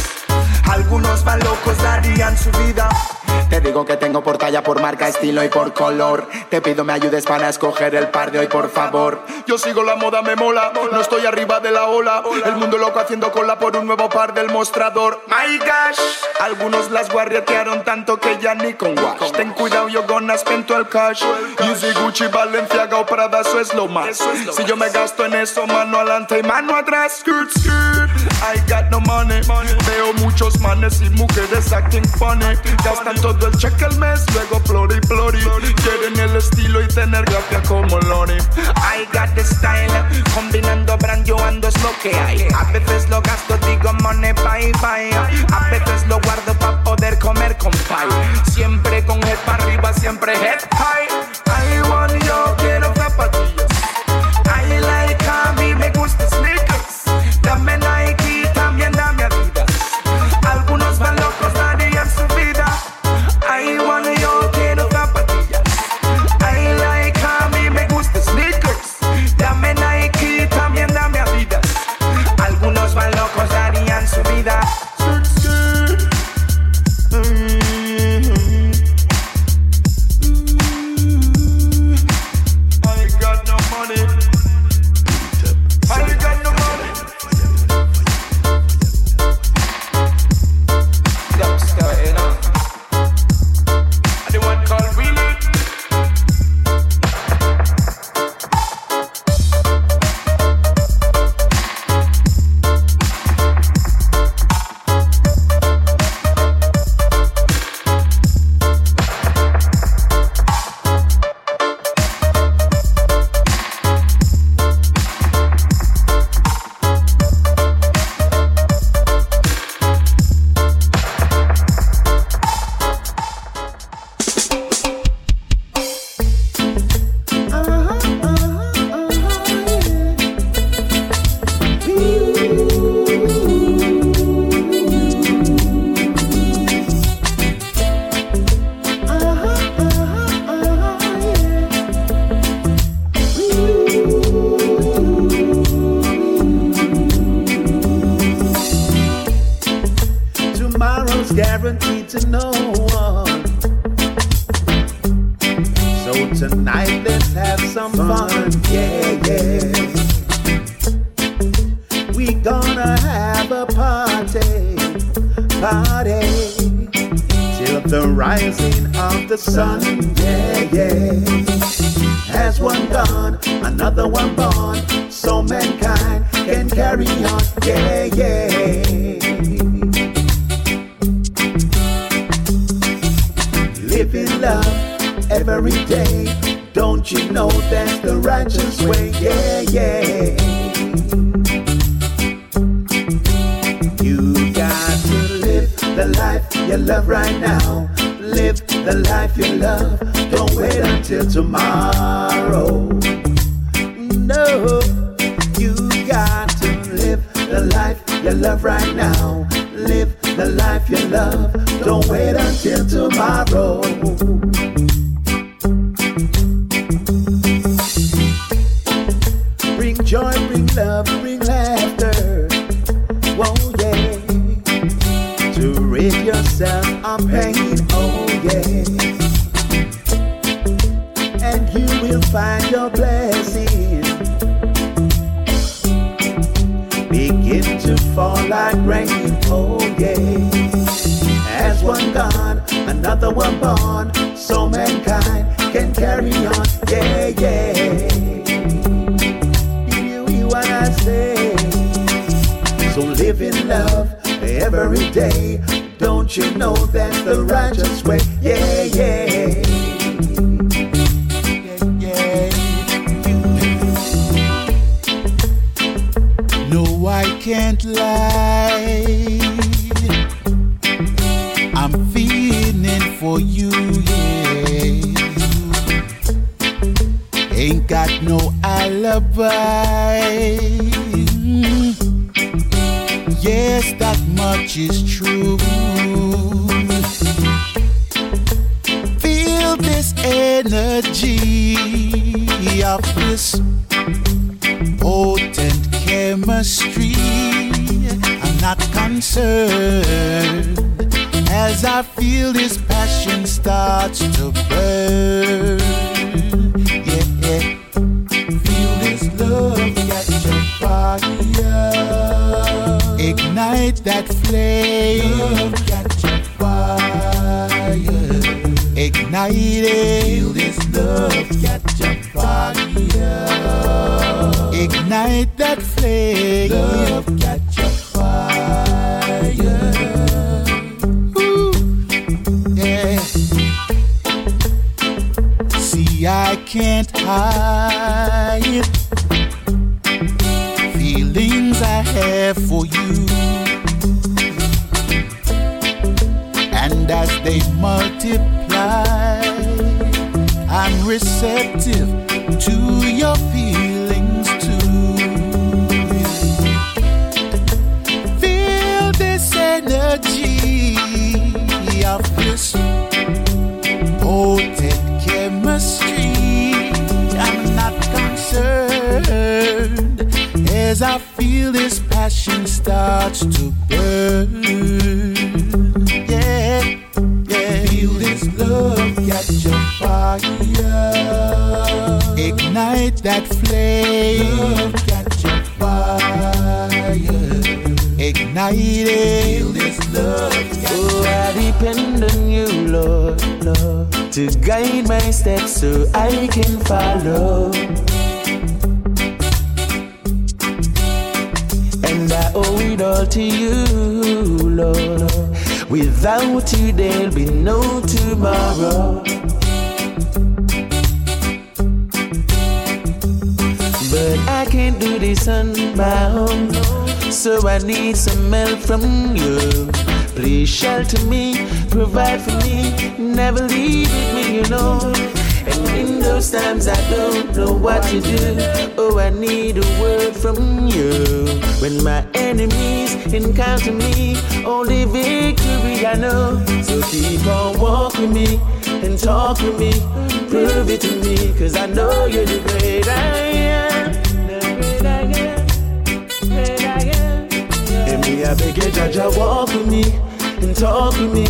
[SPEAKER 15] Algunos van locos, darían su vida. Te
[SPEAKER 20] digo que tengo por talla, por marca, estilo y por color. Te pido me ayudes para escoger el par de hoy, por favor.
[SPEAKER 21] Yo sigo la moda, me mola, no estoy arriba de la ola. El mundo loco haciendo cola por un nuevo par del mostrador. My gosh, algunos las guarretearon tanto que ya ni con wash. Ten cuidado, yo gonna spend el cash. Easy Gucci, Balenciaga o Prada, eso es lo más. Si yo me gasto en eso, mano adelante y mano atrás. Skirt, skirt. I got no money. Veo muchos manes y mujeres acting funny. Gastan todo el cheque al mes, luego plori, plori. Quieren el estilo y tener gracia como Lori. I got the style, combinando brand yo ando es lo que hay. A veces lo gasto, digo money, bye bye. A veces lo guardo para poder comer con pie. Siempre con head para arriba, siempre head high. I want yo,
[SPEAKER 22] energy of this potent chemistry. I'm not concerned
[SPEAKER 21] as I feel this passion starts to burn. Yeah, yeah. Feel this love catch a fire. Ignite that flame. Ignite. Feel this love catch a fire. Ignite that flame. Love catch a fire. Ooh, yeah. See, I can't hide
[SPEAKER 6] Oh, I depend on you, Lord, Lord, to guide my steps so I can follow. And I owe it all to you, Lord. Without you, there'll be no tomorrow. But I can't do this on my own, so I need some help from you. Please shelter me, provide for me, never leave me, you know. And in those times I don't know what to do, oh, I need a word from you. When my enemies encounter me, only victory I know. So keep on walking me and talk with me, prove it to me, cause I know you're the great I am. I beg you, Jaja, walk with me and talk with me,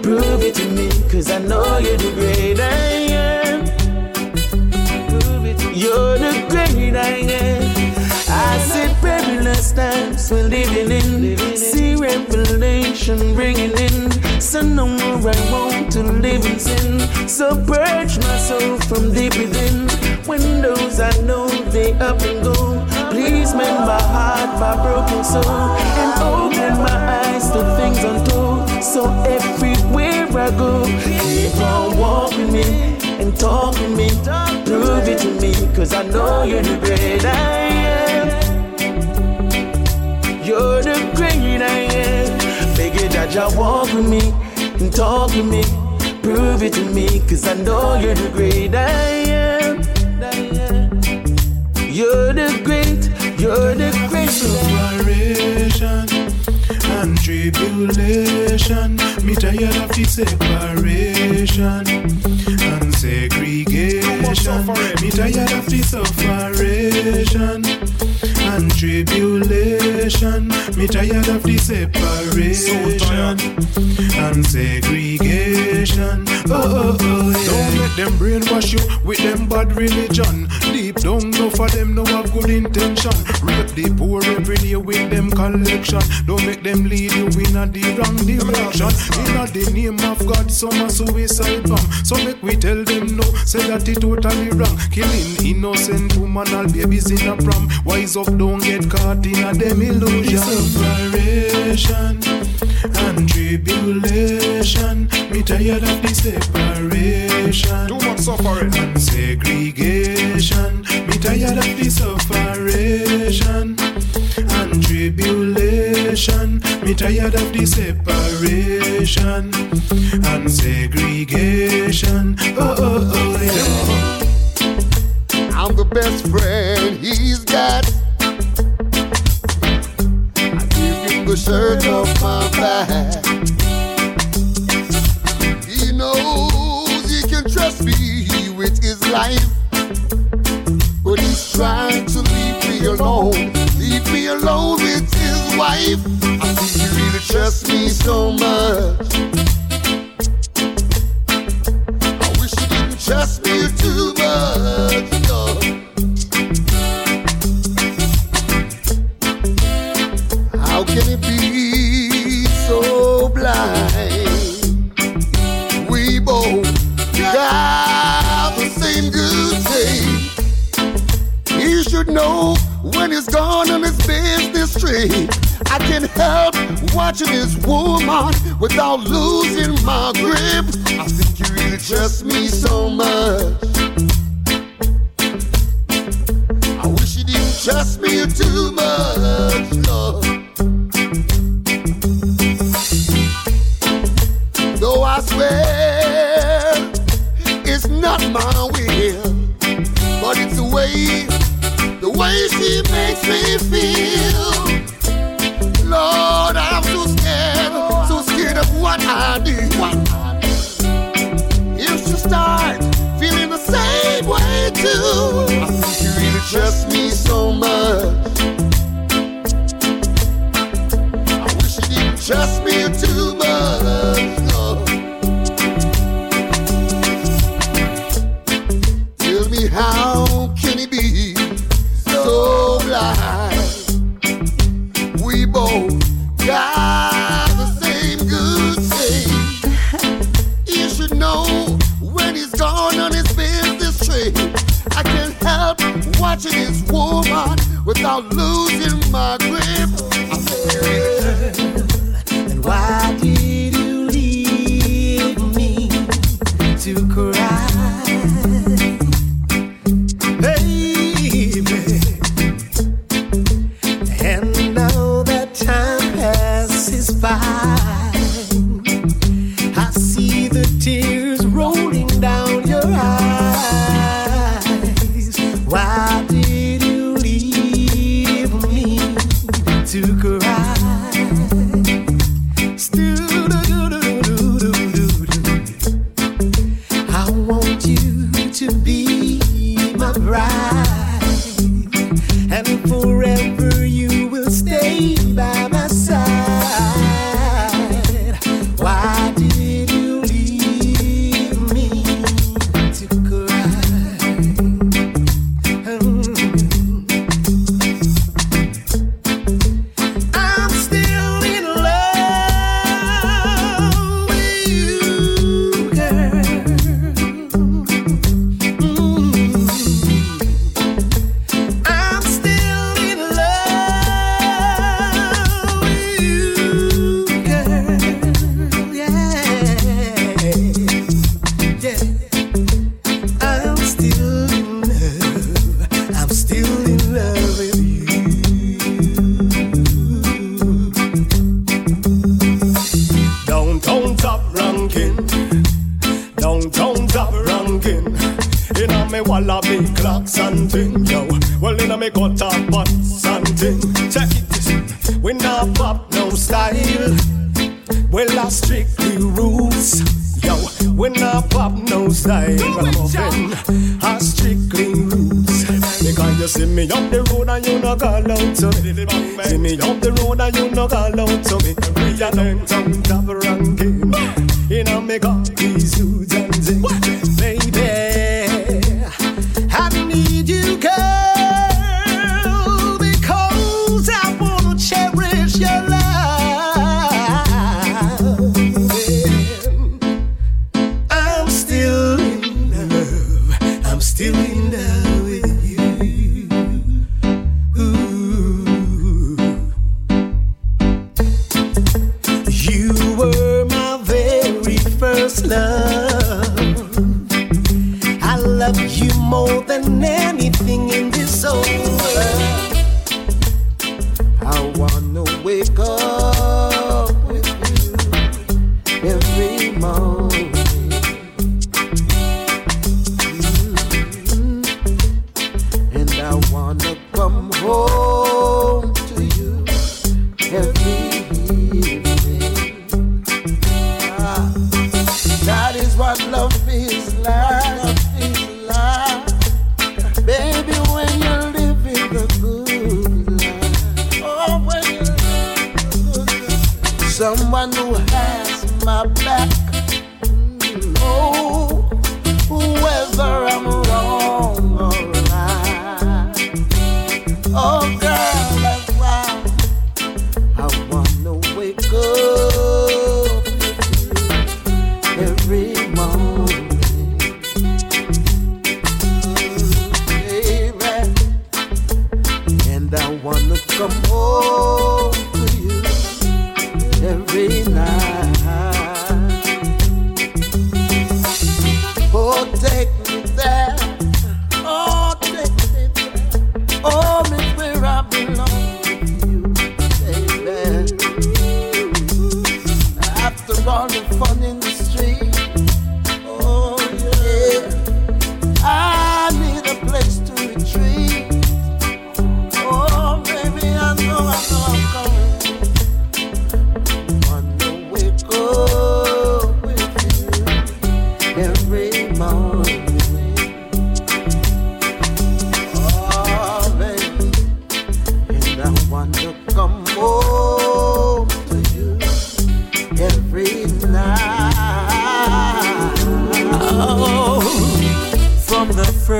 [SPEAKER 6] prove it to me, cause I know you're the great I am. You're the great I am. I said perilous times we're living in. See revelation bringing in. So no more I want to live in sin. So purge my soul from deep within. Windows I know they up and go. Please mend my heart, my broken soul, and open my eyes to things untold. So everywhere I go, keep on walking me and talking me. Prove it to me, cause I know you're the great I am. You're the great I am. Beg you, walk with me and talk with me. Prove it to me, cause I know you're the great I am. You're you're the of
[SPEAKER 21] Separation and tribulation. Me tired of the separation and segregation. Me tired of the separation and tribulation. Me tired of the separation and segregation. Oh, oh, oh, yeah.
[SPEAKER 23] Don't let them brainwash you with them bad religion. Deep down, no for them no have good intention. Rape the poor every day with them collection. Don't make them lead you in a the wrong direction. In a the name of God, some a suicide bomb. So make we tell them no, say that it totally wrong. Killing innocent woman and babies in a prom. Wise up, don't get caught in a them illusion.
[SPEAKER 21] Separation and tribulation. Me tired of the separation.
[SPEAKER 23] Too much suffering
[SPEAKER 21] and segregation. Me tired of the separation and tribulation. Me tired of the separation and segregation. Oh oh oh yeah.
[SPEAKER 24] I'm the best friend he's got. shirt off my back. He knows he can trust me with his life. But he's trying to leave me alone, leave me alone with his wife. I think he really trusts me so much. I wish he didn't trust me too much. No. should know when he's gone on his business trip. I can't help watching this woman without losing my grip. I think you really trust me so much. I wish you didn't trust me too much, Lord. Though I swear it's not my will, but it's the way way she makes me feel. Lord, I'm so scared, so scared of what I do. If she starts feeling the same way too, I think she really trusts me so much. I wish she didn't trust me too much. Lord. Tell me how. watching this woman without losing my grip.
[SPEAKER 25] right.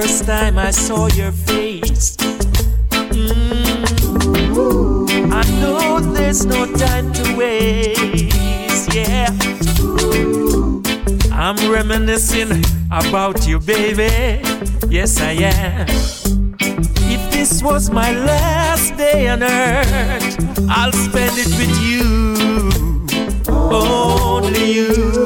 [SPEAKER 25] First
[SPEAKER 26] time I saw your face, mm, I know there's no time to waste. Yeah, I'm reminiscing about you, baby. Yes, I am. If this was my last day on earth, I'll spend it with you. Only you.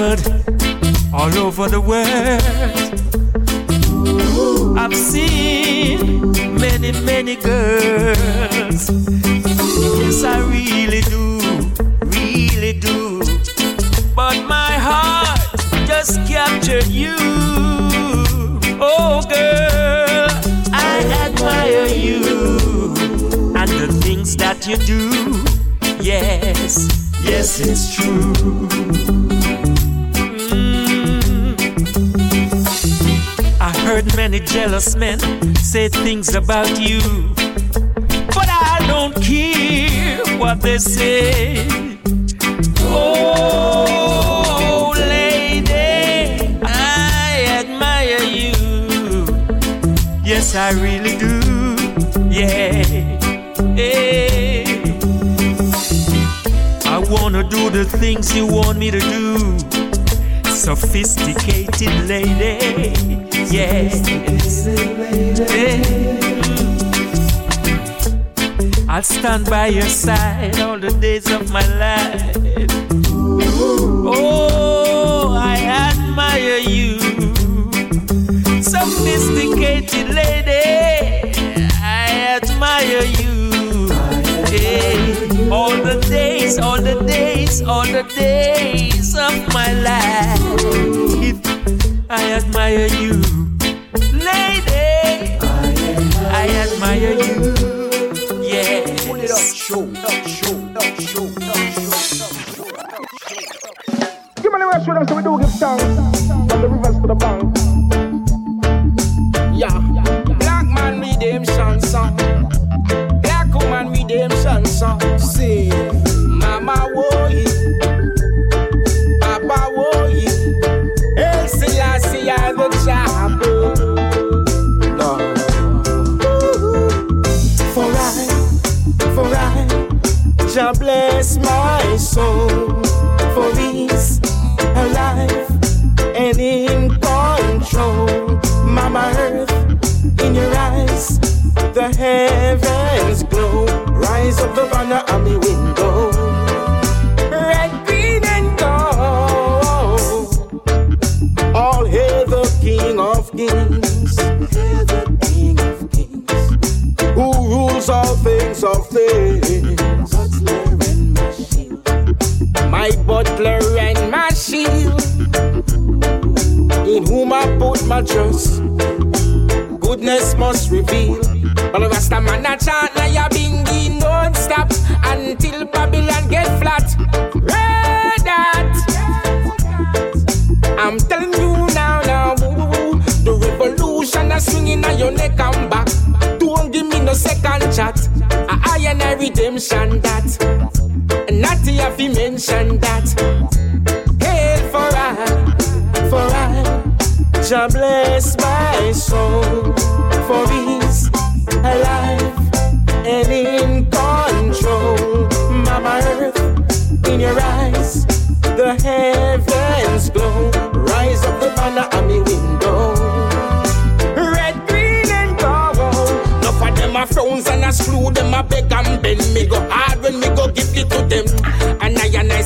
[SPEAKER 26] All over the world. I've seen many, many girls. Yes, I really do, really do. But my heart just captured you. Oh, girl, I admire you and the things that you do. Yes, yes, it's true. Heard many jealous men say things about you, but I don't care what they say. Oh, lady, I admire you. Yes, I really do. Yeah. Hey. I wanna do the things you want me to do. Sophisticated lady. Yeah. I'll stand by your side all the days of my life. Oh, I admire you. Sophisticated lady, I admire you. Hey, all the days, all the days, all the days of my life. I admire you.
[SPEAKER 27] Them
[SPEAKER 28] redemption that. Not if you mention that.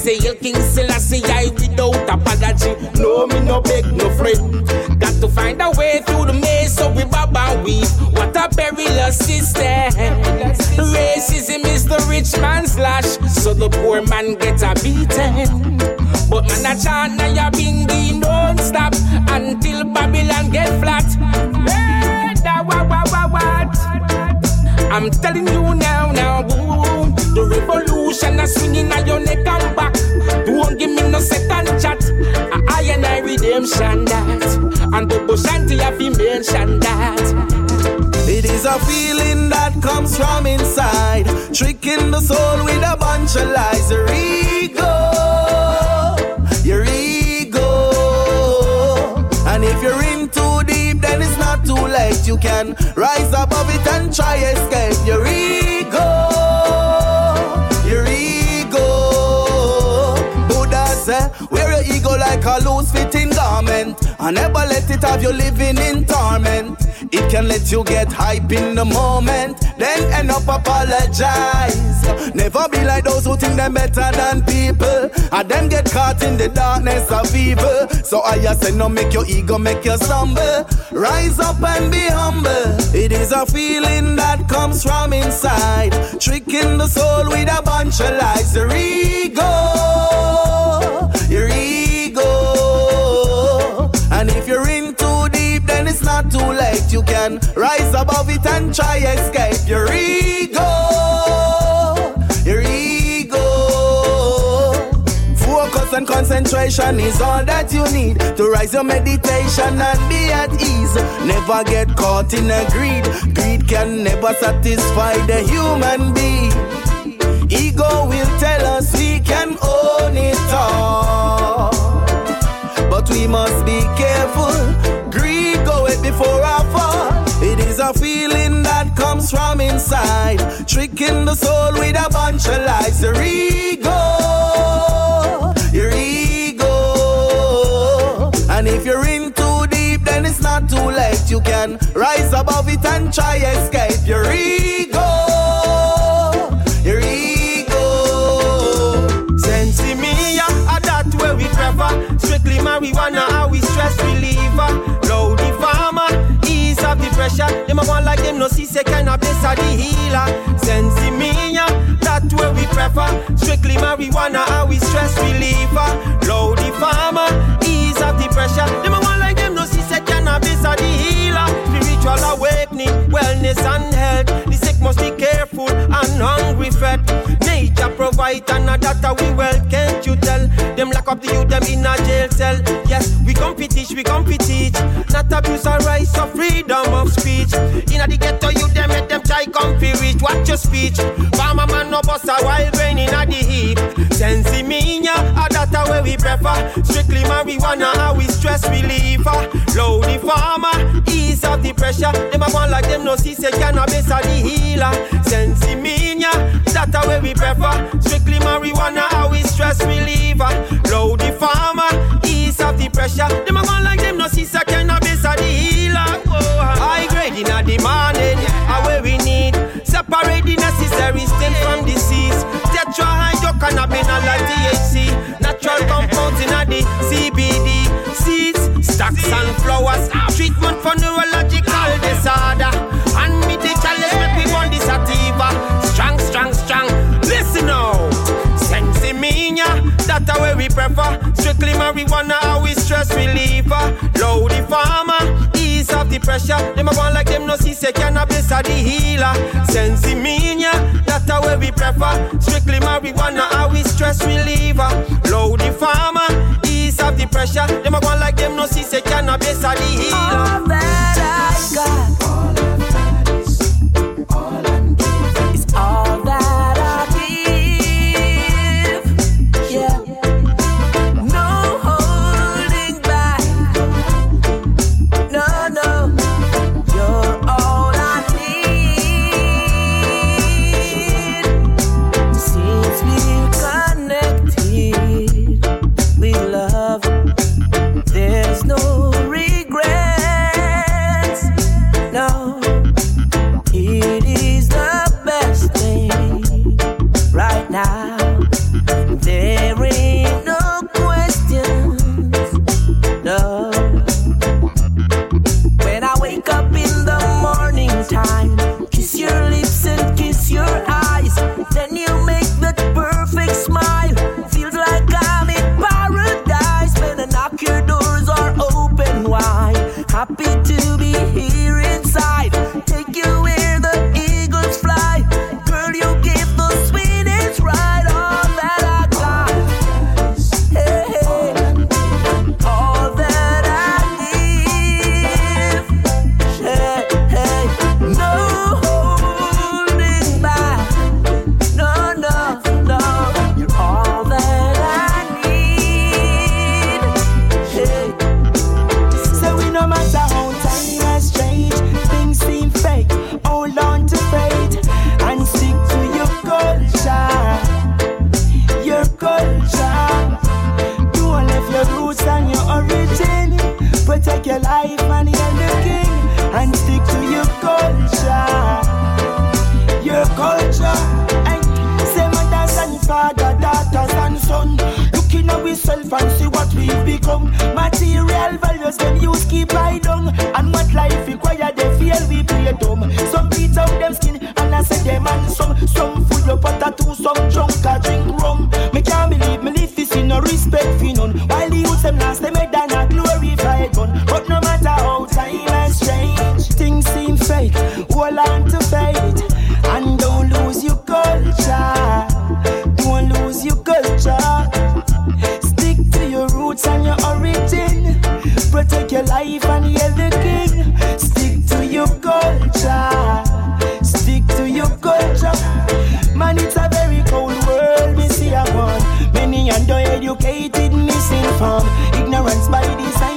[SPEAKER 28] say El King
[SPEAKER 29] Selassie I without apology No me
[SPEAKER 28] no beg no
[SPEAKER 27] friend. Got to find a way through the maze so we bob and weave What a perilous system Racism is the rich man's lash So the poor man get a beaten. But man a chant and ya bingi bing don't stop Until Babylon get flat? I'm telling you now, now, boom. The revolution is swinging at your neck and back. Second chat. I and I redemption that. And the Bushanti have been mentioned that.
[SPEAKER 6] It is a feeling that comes from inside, tricking the soul with a bunch of lies. Your ego, your ego. And if you're in too deep, then it's not too late. You can rise above it and try escape your ego, and never let it have you living in torment. It can let you get hype in the moment, then end up apologize. Never be like those who think they're better than people, and then get caught in the darkness of evil. So I just say, no, make your ego make you stumble. Rise up and be humble. It is a feeling that comes from inside, tricking the soul with a bunch of lies. Your ego, And if you're in too deep, then it's not too late. You can rise above it and try escape your ego, your ego. Focus and concentration is all that you need to rise your meditation and be at ease. Never get caught in a greed. Greed can never satisfy the human being. Ego will tell us we can own it all. But we must be careful. Greed go it before our fall. It is a feeling that comes from inside, tricking the soul with a bunch of lies. Your ego, your ego. And if you're in too deep, then it's not too late. You can rise above it and try escape your ego, your
[SPEAKER 30] marijuana, how we stress reliever. Low the farmer, ease of the pressure. Them a want like them no see say cannabis a the healer. Sensi me, yeah, that where we prefer. Strictly marijuana, how we stress reliever. Low the farmer, ease of the pressure. Them a want like them no see say cannabis a the healer. Spiritual awakening, wellness and health. The sick must be careful and hungry fed. Nature provide and a data we well can't you tell? Lock up the youth them in a jail cell. Yes, we compete, we compete. Not abuse our rights of freedom of speech. In a the ghetto you them make them try come fi reach. Watch your speech. Farmer man no bust a wild brain in a the heat. Sensi minya, a data where we prefer. Strictly marijuana, how we stress reliever. Low the farmer, ease of the pressure. Them a want like them no see say cannabis a the healer. Sensi data where we prefer. Strictly marijuana, how we stress reliever. Low the farmer, ease of the pressure. Them a want like them no see cannabis a the healer. Oh, high grade in a the morning, a where we need. Separate the necessary stem from disease. Tetrahydrocannabinol like THC. Natural compounds in a the CBD. Seeds, stocks and flowers. Treatment for neurological disorder. That's way we prefer. Strictly marijuana, how we stress reliever. Low the farmer, ease of the pressure. Them a want like them no see say cannabis a the healer. Sensi minya, that's way we prefer. Strictly marijuana, how we stress reliever. Low the farmer, ease of the pressure. Them a want like them no see say cannabis a the healer.
[SPEAKER 31] All that I got.
[SPEAKER 32] roots and your origin. Protect your life and you're the king. Stick to your culture. Stick to your culture. Man, it's a very cold world, we see a. Many undereducated, misinformed. Ignorance by design.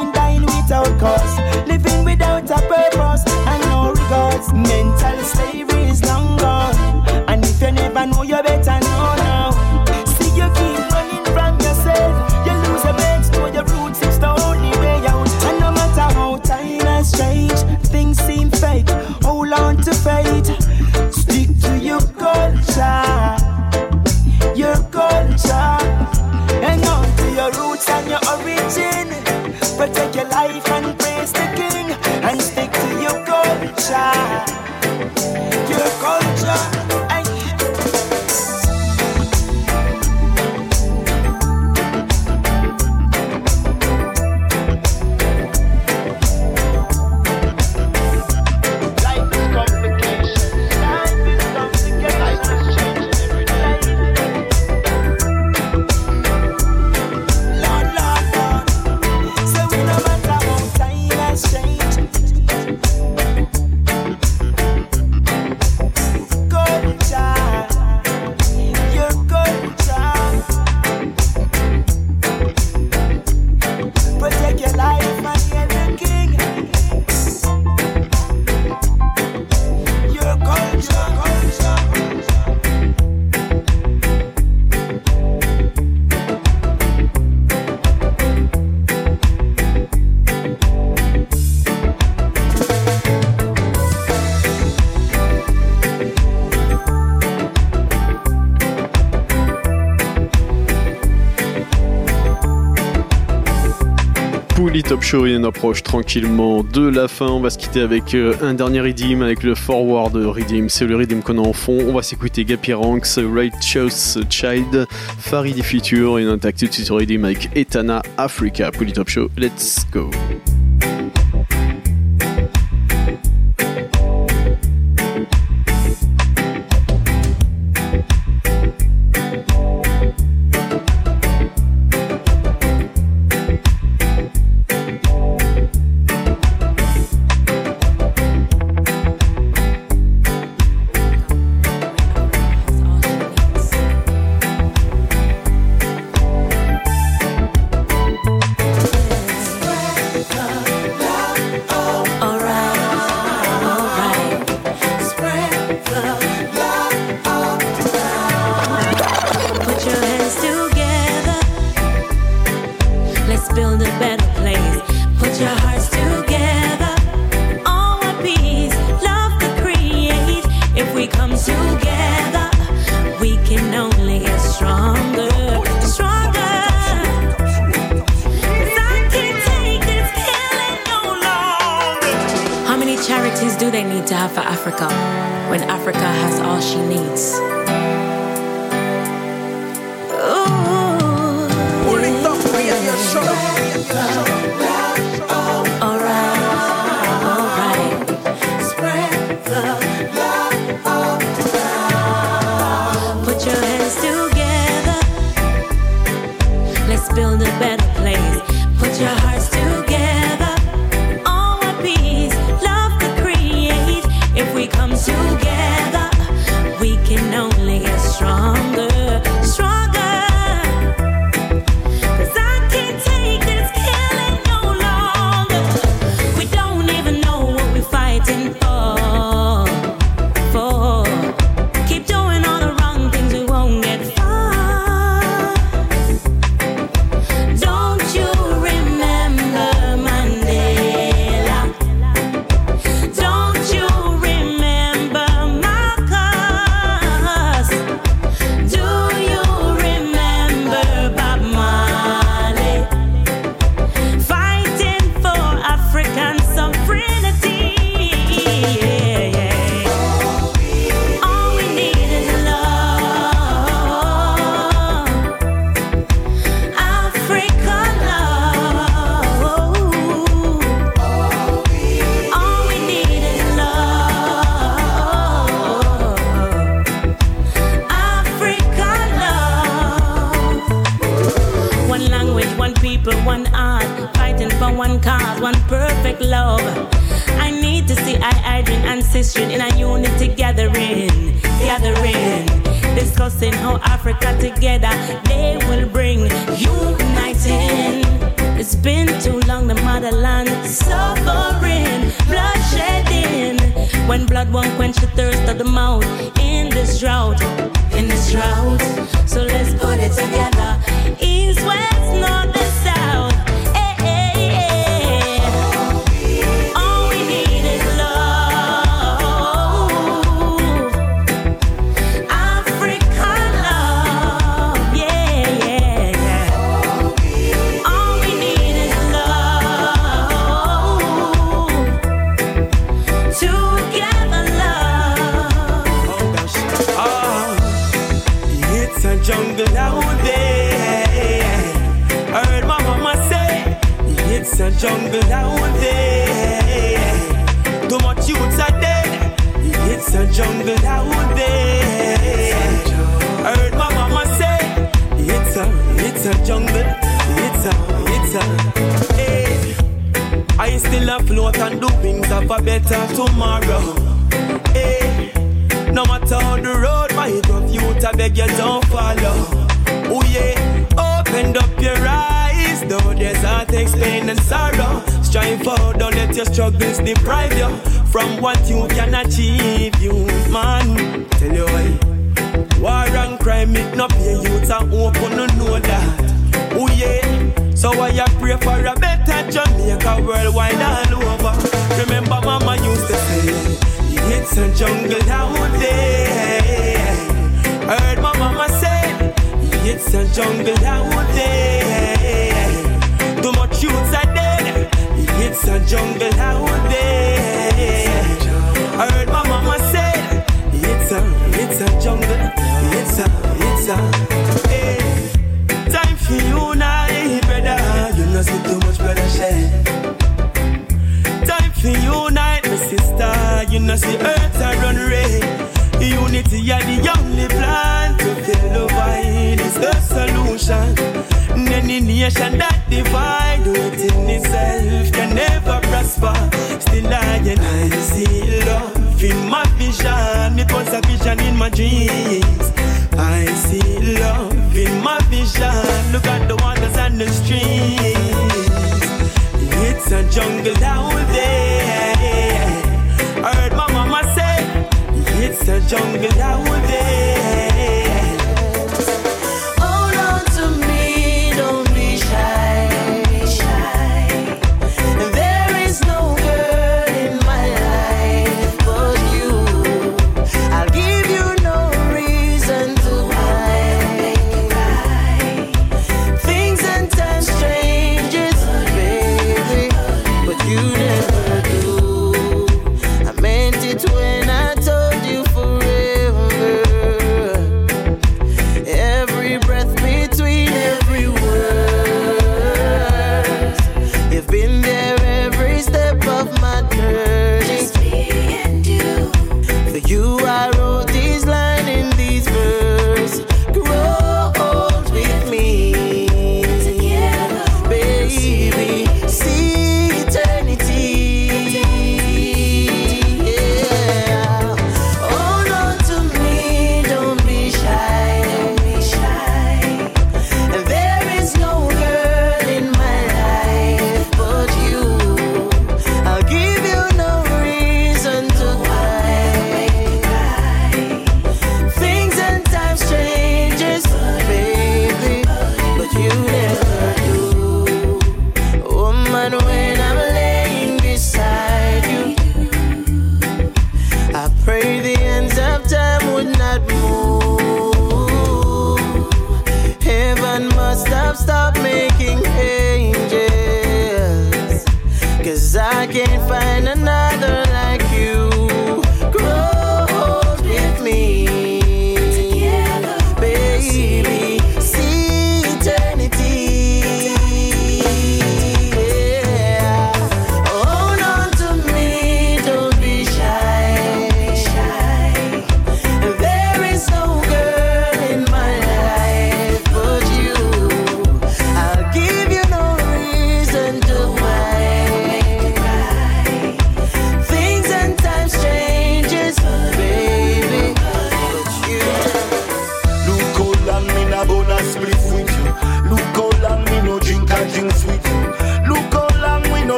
[SPEAKER 33] show et on approche tranquillement de la fin. On va se quitter avec euh, un dernier redeem, avec le forward redeem. C'est le redeem qu'on a en fond. On va s'écouter Gappy Ranks, Righteous Child, Farid Future et on attaque tout de suite avec Etana Africa. Polytop Show, let's go.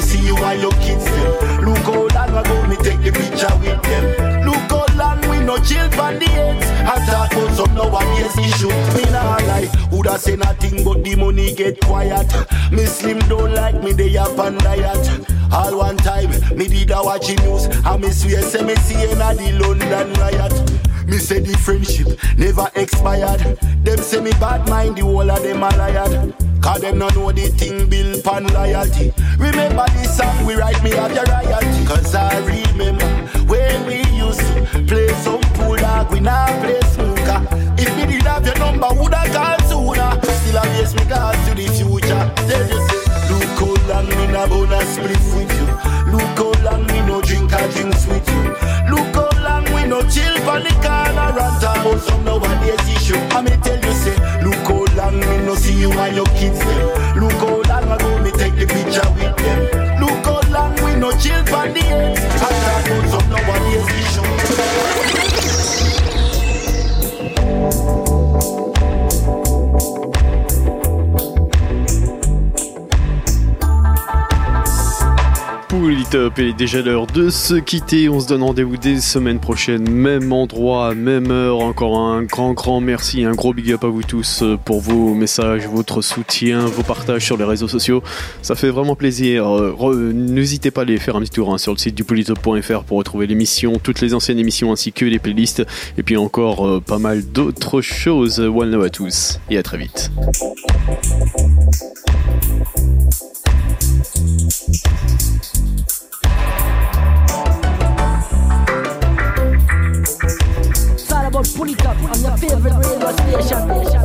[SPEAKER 34] No
[SPEAKER 35] see
[SPEAKER 13] you and your
[SPEAKER 16] kids them. Look how long ago me take the picture with them. Look how long we no chill for the ends and talk about some nowadays issue. Me nah lie, woulda say nothing but the money get quiet. Me slim don't like me they up on diet. All one time, me did a watch news and me swear say me see in a the London riot. Me say the friendship never expired. Them say me bad mind, the whole of them a liar. Cause them no know the thing built on loyalty. Remember this song we write me have your royalty. Cause I remember when we used to play some pool dog, we now play snooker. If me did have your number, would I call sooner? Still I base me cars to the future. Tell you say, look how long me na bonus split with you. Look how long me no drink a drinks with you. Look how long we no chill for the corner and talk about some nowadays issue. I me tell you long me no see you and your kids them. Look how long ago me take the picture with them. Look how long we no chill for the ends and talk about some nowadays issue.
[SPEAKER 2] Pouli-top, il est déjà l'heure de se quitter. On se donne rendez-vous dès semaine prochaine, même endroit, même heure. Encore un grand, grand merci, un gros big up à vous tous euh, pour vos messages, votre soutien, vos partages sur les réseaux sociaux. Ça fait vraiment plaisir. Euh, N'hésitez pas à aller faire un petit tour hein, sur le site du polytop.fr pour retrouver l'émission, toutes les anciennes émissions ainsi que les playlists. Et puis encore euh, pas mal d'autres choses. One love à tous et à très vite.
[SPEAKER 36] Radio station. station,